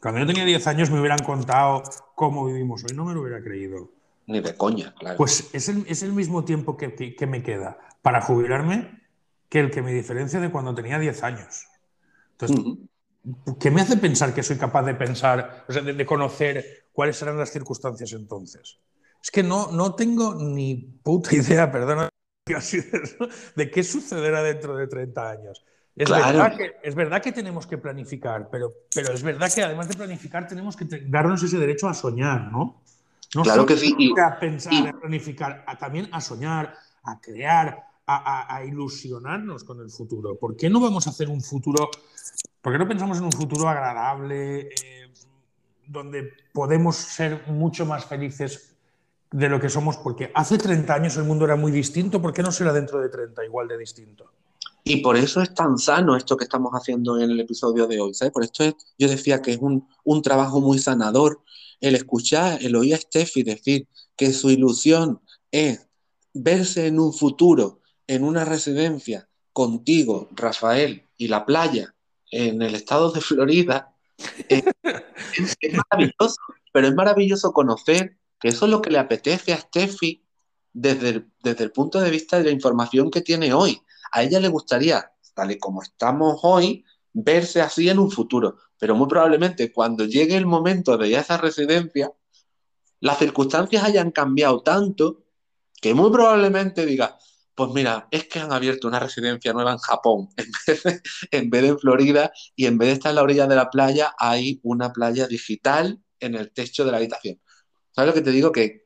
Cuando yo tenía 10 años me hubieran contado cómo vivimos hoy, no me lo hubiera creído. Ni de coña, claro. Pues es el, es el mismo tiempo que, que, que, me queda para jubilarme que el que me diferencia de cuando tenía 10 años. Entonces, uh -huh. ¿qué me hace pensar que soy capaz de pensar, o sea, de, de, conocer cuáles serán las circunstancias entonces? Es que no, no tengo ni puta *laughs* idea, perdona, de qué sucederá dentro de 30 años. Es, claro. verdad que, es verdad que tenemos que planificar, pero, pero es verdad que además de planificar tenemos que darnos ese derecho a soñar, ¿no? No claro que sí. Y, a pensar, y... a planificar, a también a soñar, a crear, a, a, a, ilusionarnos con el futuro. ¿Por qué no vamos a hacer un futuro? ¿Por qué no pensamos en un futuro agradable, eh, donde podemos ser mucho más felices de lo que somos? Porque hace 30 años el mundo era muy distinto, ¿por qué no será dentro de 30 igual de distinto? Y por eso es tan sano esto que estamos haciendo en el episodio de hoy, ¿sabes? Por esto es, yo decía que es un, un trabajo muy sanador, el escuchar, el oír a Steffi decir que su ilusión es verse en un futuro, en una residencia, contigo, Rafael, y la playa, en el estado de Florida, es, es, maravilloso, pero es maravilloso conocer que eso es lo que le apetece a Steffi desde desde el punto de vista de la información que tiene hoy. A ella le gustaría, tal y como estamos hoy, verse así en un futuro, pero muy probablemente cuando llegue el momento de esa residencia, las circunstancias hayan cambiado tanto que muy probablemente diga, pues mira, es que han abierto una residencia nueva en Japón, *laughs* en vez, de, en vez de Florida, y en vez de estar en la orilla de la playa, hay una playa digital en el techo de la habitación. ¿Sabes lo que te digo? Que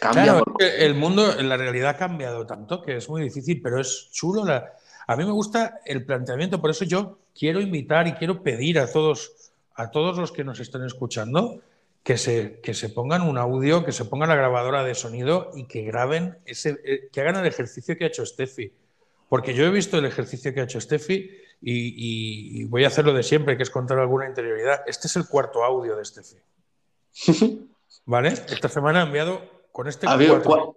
cambia. Claro, por... el mundo, la realidad ha cambiado tanto que es muy difícil, pero es chulo. La... A mí me gusta el planteamiento, por eso yo quiero invitar y quiero pedir a todos, a todos los que nos estén escuchando que se, que se pongan un audio, que se pongan la grabadora de sonido y que graben, ese, eh, que hagan el ejercicio que ha hecho Steffi. Porque yo he visto el ejercicio que ha hecho Steffi y, y, y, voy a hacerlo de siempre, que es contar alguna interioridad. Este es el cuarto audio de Steffi. *laughs* ¿Vale? Esta semana ha enviado con este Había cuatro,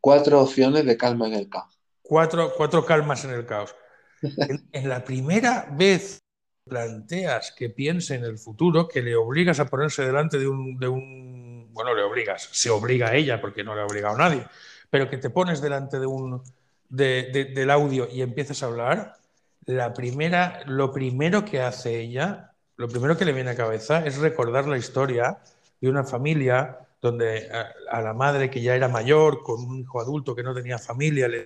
cuatro opciones de calma en el caos. Cuatro, cuatro calmas en el caos. En, en la primera vez planteas que piense en el futuro, que le obligas a ponerse delante de un, de un bueno, le obligas, se obliga a ella porque no le ha obligado a nadie, pero que te pones delante de un, del audio y empiezas a hablar, la primera, lo primero que hace ella, lo primero que le viene a cabeza es recordar la historia de una familia donde a, la madre que ya era mayor, con un hijo adulto que no tenía familia, le,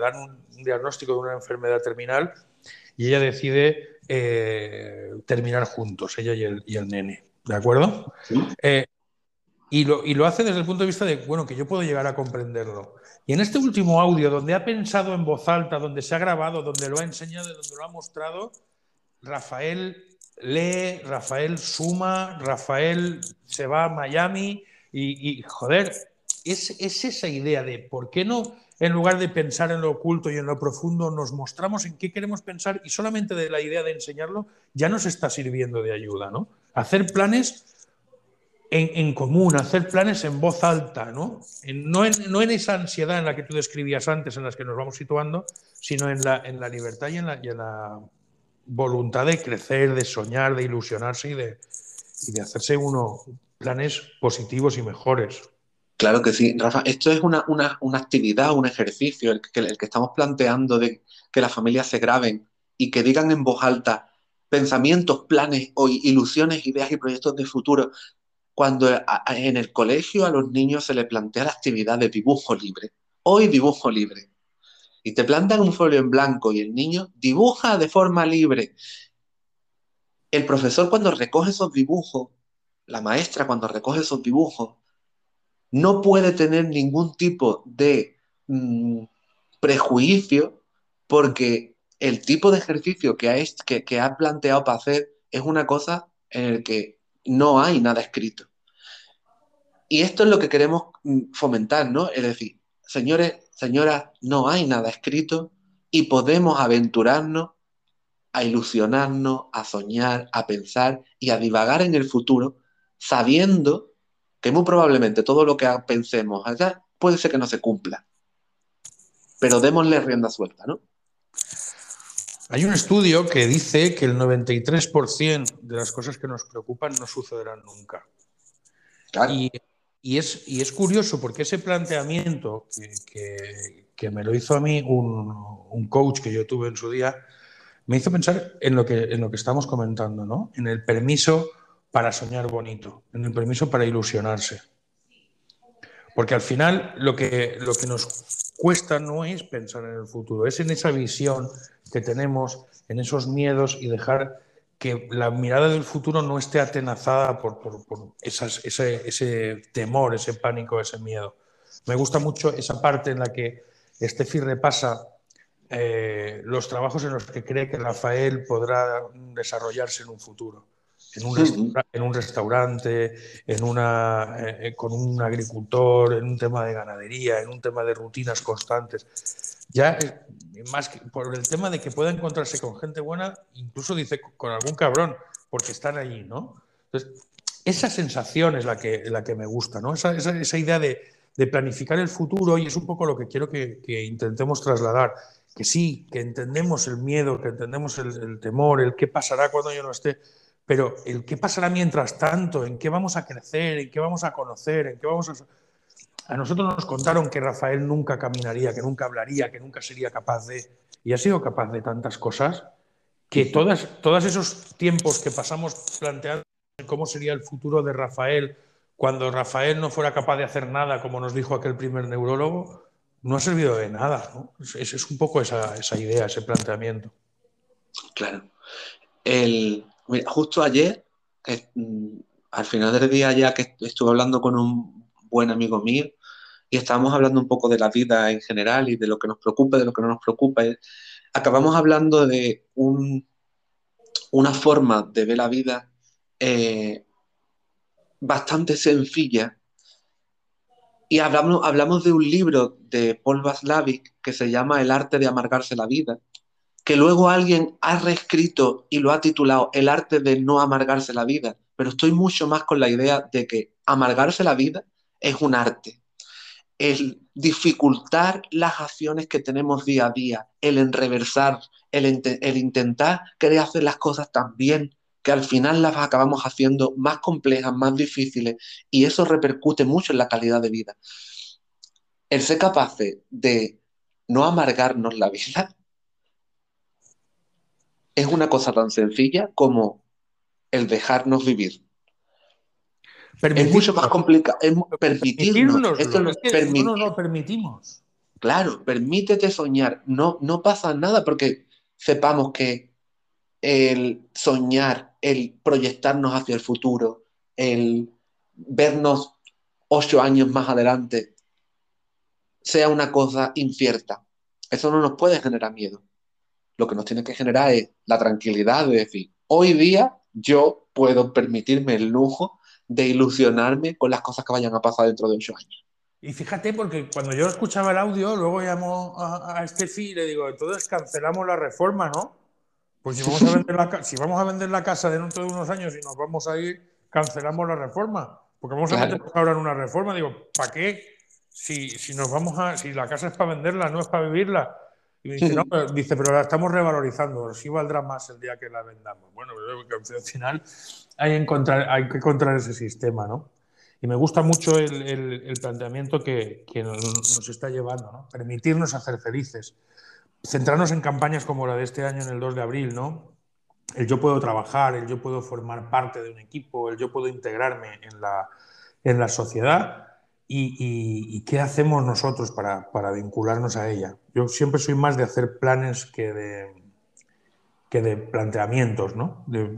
dan un, diagnóstico de una enfermedad terminal y ella decide eh, terminar juntos, ella y el, y el, nene. ¿De acuerdo? Eh, y, lo, y lo hace desde el punto de vista de, bueno, que yo puedo llegar a comprenderlo. Y en este último audio, donde ha pensado en voz alta, donde se ha grabado, donde lo ha enseñado, donde lo ha mostrado, Rafael lee, Rafael suma, Rafael se va a Miami y, joder, es, es, esa idea de por qué no, en lugar de pensar en lo oculto y en lo profundo, nos mostramos en qué queremos pensar y solamente de la idea de enseñarlo ya nos está sirviendo de ayuda, ¿no? Hacer planes en, común, hacer planes en voz alta, ¿no? En, no, en, esa ansiedad en la que tú describías antes, en las que nos vamos situando, sino en la, en la libertad y en la, y en la voluntad de crecer, de soñar, de ilusionarse de, y de hacerse uno planes positivos y mejores. Claro que sí, Rafa. Esto es una, actividad, un ejercicio, el que, el que estamos planteando de que las familias se graben y que digan en voz alta pensamientos, planes o ilusiones, ideas y proyectos de futuro. Cuando en el colegio a los niños se les plantea la actividad de dibujo libre. Hoy dibujo libre. Y te plantan un folio en blanco y el niño dibuja de forma libre. El profesor cuando recoge esos dibujos la maestra cuando recoge esos dibujos no puede tener ningún tipo de mm, prejuicio porque el tipo de ejercicio que ha, que, ha planteado para hacer es una cosa en el que no hay nada escrito. Y esto es lo que queremos mm, fomentar, ¿no? Es decir, señores, señoras, no hay nada escrito y podemos aventurarnos a ilusionarnos, a soñar, a pensar y a divagar en el futuro sabiendo que muy probablemente todo lo que pensemos allá puede ser que no se cumpla. Pero démosle rienda suelta, ¿no? Hay un estudio que dice que el 93% de las cosas que nos preocupan no sucederán nunca. Y, es, es, curioso porque ese planteamiento que, me lo hizo a mí un, un, coach que yo tuve en su día, me hizo pensar en lo que, en lo que estamos comentando, ¿no? En el permiso para soñar bonito, en el permiso para ilusionarse. Porque al final lo que, lo que nos cuesta no es pensar en el futuro, es en esa visión que tenemos, en esos miedos y dejar que la mirada del futuro no esté atenazada por, esas, ese, temor, ese pánico, ese miedo. Me gusta mucho esa parte en la que Steffi repasa eh, los trabajos en los que cree que Rafael podrá desarrollarse en un futuro en un, en un restaurante, en una, eh, eh, con un agricultor, en un tema de ganadería, en un tema de rutinas constantes. Ya eh, más que por el tema de que pueda encontrarse con gente buena, incluso dice con algún cabrón, porque están allí, ¿no? Entonces, esa sensación es la que, la que me gusta, ¿no? Esa, esa, esa idea de, de, planificar el futuro y es un poco lo que quiero que, que intentemos trasladar. Que sí, que entendemos el miedo, que entendemos el, el temor, el qué pasará cuando yo no esté, pero el qué pasará mientras tanto, en qué vamos a crecer, en qué vamos a conocer, en qué vamos a... A nosotros nos contaron que Rafael nunca caminaría, que nunca hablaría, que nunca sería capaz de... Y ha sido capaz de tantas cosas que todas, todos esos tiempos que pasamos planteando cómo sería el futuro de Rafael cuando Rafael no fuera capaz de hacer nada, como nos dijo aquel primer neurólogo, no ha servido de nada. es, un poco esa, esa idea, ese planteamiento. Claro. El, justo ayer, mm, al final del día ya que estuve hablando con un buen amigo mío y estábamos hablando un poco de la vida en general y de lo que nos preocupa, de lo que no nos preocupa, acabamos hablando de una forma de ver la vida eh, bastante sencilla y hablamos, hablamos de un libro de Paul Vaslavic que se llama El arte de amargarse la vida que luego alguien ha reescrito y lo ha titulado El arte de no amargarse la vida, pero estoy mucho más con la idea de que amargarse la vida es un arte. El dificultar las acciones que tenemos día a día, el enreversar, el, el intentar querer hacer las cosas tan bien que al final las acabamos haciendo más complejas, más difíciles, y eso repercute mucho en la calidad de vida. El ser capaces de no amargarnos la vida es una cosa tan sencilla como el dejarnos vivir. Es mucho más complicado. Es permitirnos. Esto no, no, no permitimos. Claro, permítete soñar. No, no pasa nada porque sepamos que el soñar, el proyectarnos hacia el futuro, el vernos ocho años más adelante, sea una cosa incierta. Eso no nos puede generar miedo. Lo que nos tiene que generar es la tranquilidad de decir, hoy día yo puedo permitirme el lujo de ilusionarme con las cosas que vayan a pasar dentro de ocho años. Y fíjate, porque cuando yo escuchaba el audio, luego llamo a, este y le digo, entonces cancelamos la reforma, ¿no? Pues si vamos, a vender la, si vamos a vender la casa dentro de unos años y nos vamos a ir, cancelamos la reforma. Porque vamos a meter ahora en una reforma. Digo, ¿para qué? Si, si, nos vamos a. Si la casa es para venderla, no es para vivirla. Y dice, no, pero, dice, pero la estamos revalorizando, sí valdrá más el día que la vendamos. Bueno, al final hay, encontrar, hay que encontrar ese sistema, ¿no? Y me gusta mucho el, planteamiento que, nos, está llevando, ¿no? Permitirnos hacer felices. Centrarnos en campañas como la de este año, en el 2 de abril, ¿no? El yo puedo trabajar, el yo puedo formar parte de un equipo, el yo puedo integrarme en la, en la sociedad. Y, qué hacemos nosotros para, para, vincularnos a ella? Yo siempre soy más de hacer planes que de, que de planteamientos, ¿no? De,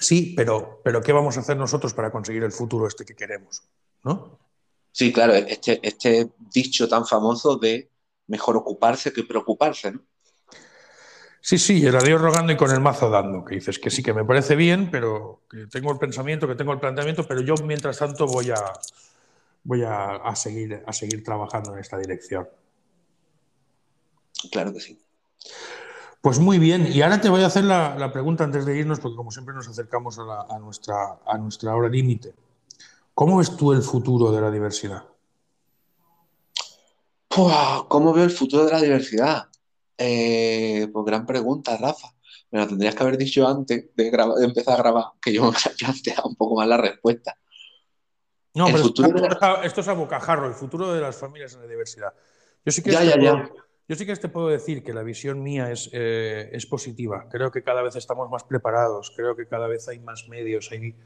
Sí, pero, pero ¿qué vamos a hacer nosotros para conseguir el futuro este que queremos? ¿No? Sí, claro, este, este dicho tan famoso de mejor ocuparse que preocuparse, ¿no? Sí, sí, el adiós rogando y con el mazo dando, que dices que sí, que me parece bien, pero que tengo el pensamiento, que tengo el planteamiento, pero yo mientras tanto voy a, voy a, seguir, a seguir trabajando en esta dirección. Claro que sí. Pues muy bien, y ahora te voy a hacer la, pregunta antes de irnos, porque como siempre nos acercamos a, nuestra, a nuestra hora límite. ¿Cómo ves tú el futuro de la diversidad? ¿Cómo veo el futuro de la diversidad? Eh, pues gran pregunta, Rafa. Me lo tendrías que haber dicho antes de, empezar a grabar, que yo *laughs* me había planteado un poco más la respuesta. No, pero esto es a bocajarro, el futuro de las familias en la diversidad. Yo sí que ya, ya, ya. Yo sí que te puedo decir que la visión mía es, eh, es, positiva. Creo que cada vez estamos más preparados, creo que cada vez hay más medios, hay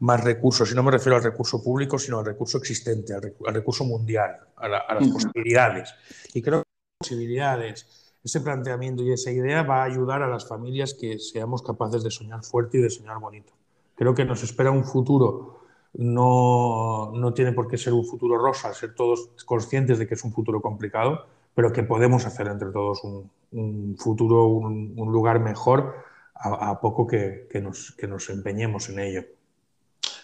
más recursos. Y no me refiero al recurso público, sino al recurso existente, al, recurso mundial, a, las posibilidades. Y creo que las posibilidades, ese planteamiento y esa idea va a ayudar a las familias que seamos capaces de soñar fuerte y de soñar bonito. Creo que nos espera un futuro. No, no tiene por qué ser un futuro rosa, ser todos conscientes de que es un futuro complicado, pero que podemos hacer entre todos un, futuro, un, lugar mejor a, poco que, nos, que nos empeñemos en ello.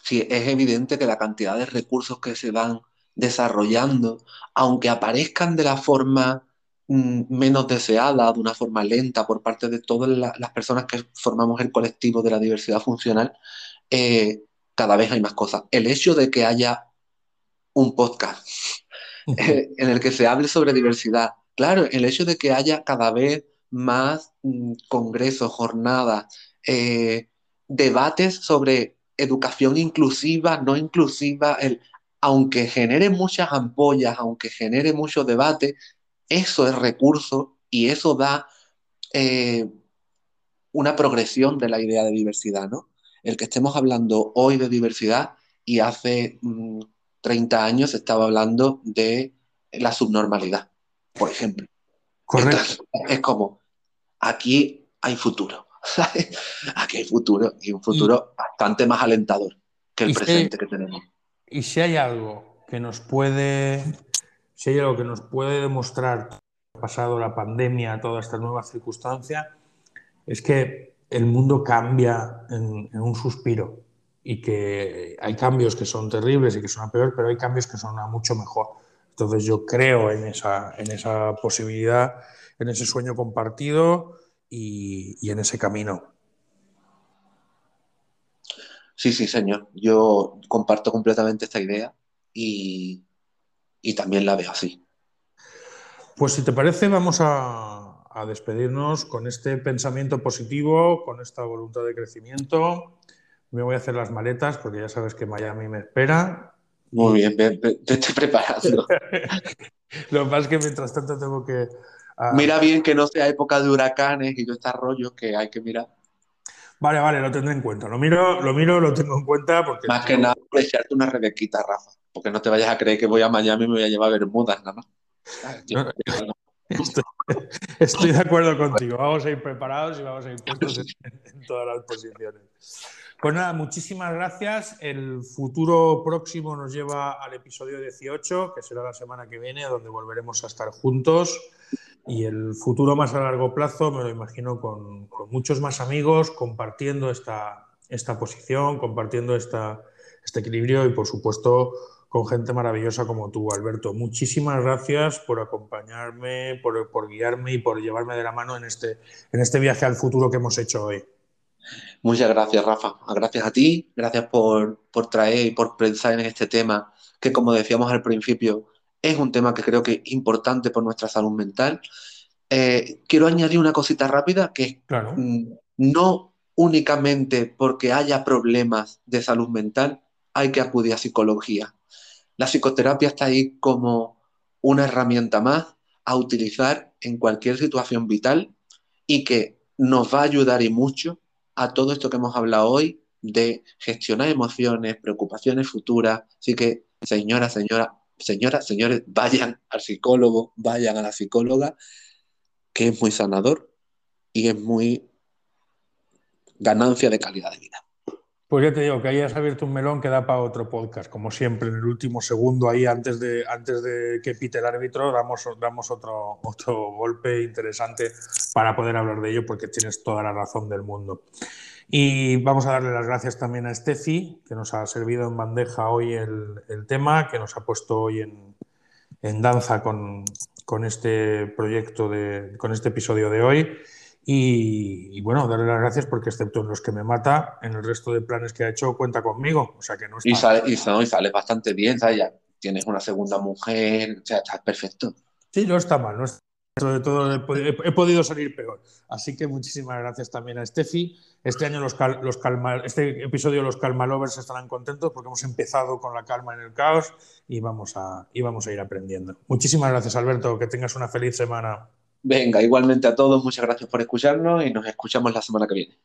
Sí, es evidente que la cantidad de recursos que se van desarrollando, aunque aparezcan de la forma menos deseada, de una forma lenta por parte de todas las personas que formamos el colectivo de la diversidad funcional, eh, cada vez hay más cosas. El hecho de que haya un podcast en el que se hable sobre diversidad. Claro, el hecho de que haya cada vez más mm, congresos, jornadas, eh, debates sobre educación inclusiva, no inclusiva, el, aunque genere muchas ampollas, aunque genere mucho debate, eso es recurso y eso da eh, una progresión de la idea de diversidad, ¿no? El que estemos hablando hoy de diversidad y hace mm, 30 años estaba hablando de la subnormalidad, por ejemplo. Correcto. es como, aquí hay futuro. aquí hay futuro y un futuro bastante más alentador que el presente que tenemos. Y si hay algo que nos puede, si hay algo que nos puede demostrar pasado la pandemia, toda esta nueva circunstancia, es que el mundo cambia en un suspiro y que hay cambios que son terribles y que son a peor, pero hay cambios que son a mucho mejor. Entonces yo creo en esa, en esa posibilidad, en ese sueño compartido y, en ese camino. Sí, sí, señor. Yo comparto completamente esta idea y, también la veo así. Pues si te parece, vamos a, a despedirnos con este pensamiento positivo, con esta voluntad de crecimiento. Me voy a hacer las maletas porque ya sabes que Miami me espera. Muy bien, ve- ve- vete preparando. *laughs* Lo es que mientras tanto tengo que... ah, Mira bien que no sea época de huracanes y todo este rollo que hay que mirar. Vale, vale, lo tendré en cuenta. Lo miro, lo miro, lo tengo en cuenta porque... Más que nada por echarte una rebequita, Rafa. Porque no te vayas a creer que voy a Miami y me voy a llevar bermudas nada más. No, Estoy, *laughs* estoy de acuerdo contigo. Vamos a ir preparados y vamos a ir puestos en, en todas las posiciones. Pues nada, muchísimas gracias. El futuro próximo nos lleva al episodio 18, que será la semana que viene, donde volveremos a estar juntos. Y el futuro más a largo plazo me lo imagino con, muchos más amigos, compartiendo esta, esta posición, compartiendo esta, este equilibrio y, por supuesto, con gente maravillosa como tú, Alberto. Muchísimas gracias por acompañarme, por, por guiarme y por llevarme de la mano en este, en este viaje al futuro que hemos hecho hoy. Muchas gracias, Rafa. Gracias a ti, gracias por, por traer y por pensar en este tema, que como decíamos al principio, es un tema que creo que es importante por nuestra salud mental. Eh, quiero añadir una cosita rápida, que es Claro. mm, no únicamente porque haya problemas de salud mental, hay que acudir a psicología. La psicoterapia está ahí como una herramienta más a utilizar en cualquier situación vital y que nos va a ayudar y mucho a todo esto que hemos hablado hoy de gestionar emociones, preocupaciones futuras. Así que, señora, señora, señoras, señores, vayan al psicólogo, vayan a la psicóloga, que es muy sanador y es muy ganancia de calidad de vida. Pues ya te digo que ahí has abierto un melón que da para otro podcast, como siempre, en el último segundo, ahí antes de, antes de que pite el árbitro, damos, damos otro, otro golpe interesante para poder hablar de ello, porque tienes toda la razón del mundo. Y vamos a darle las gracias también a Steffi, que nos ha servido en bandeja hoy el, el tema, que nos ha puesto hoy en, en danza con, con este proyecto, de, con este episodio de hoy. Y, y, bueno, darle las gracias porque excepto en los que me mata, en el resto de planes que ha hecho cuenta conmigo. O sea que no está... Y sale, y, no, y sale bastante bien, ¿sabes? Ya tienes una segunda mujer, o sea, estás perfecto. Sí, no está mal, no está de todo he, podido salir peor. Así que muchísimas gracias también a Steffi. Este año los, los calma, este episodio los calma lovers estarán contentos porque hemos empezado con la calma en el caos y vamos a, y vamos a ir aprendiendo. Muchísimas gracias, Alberto. Que tengas una feliz semana. Venga, igualmente a todos, muchas gracias por escucharnos y nos escuchamos la semana que viene.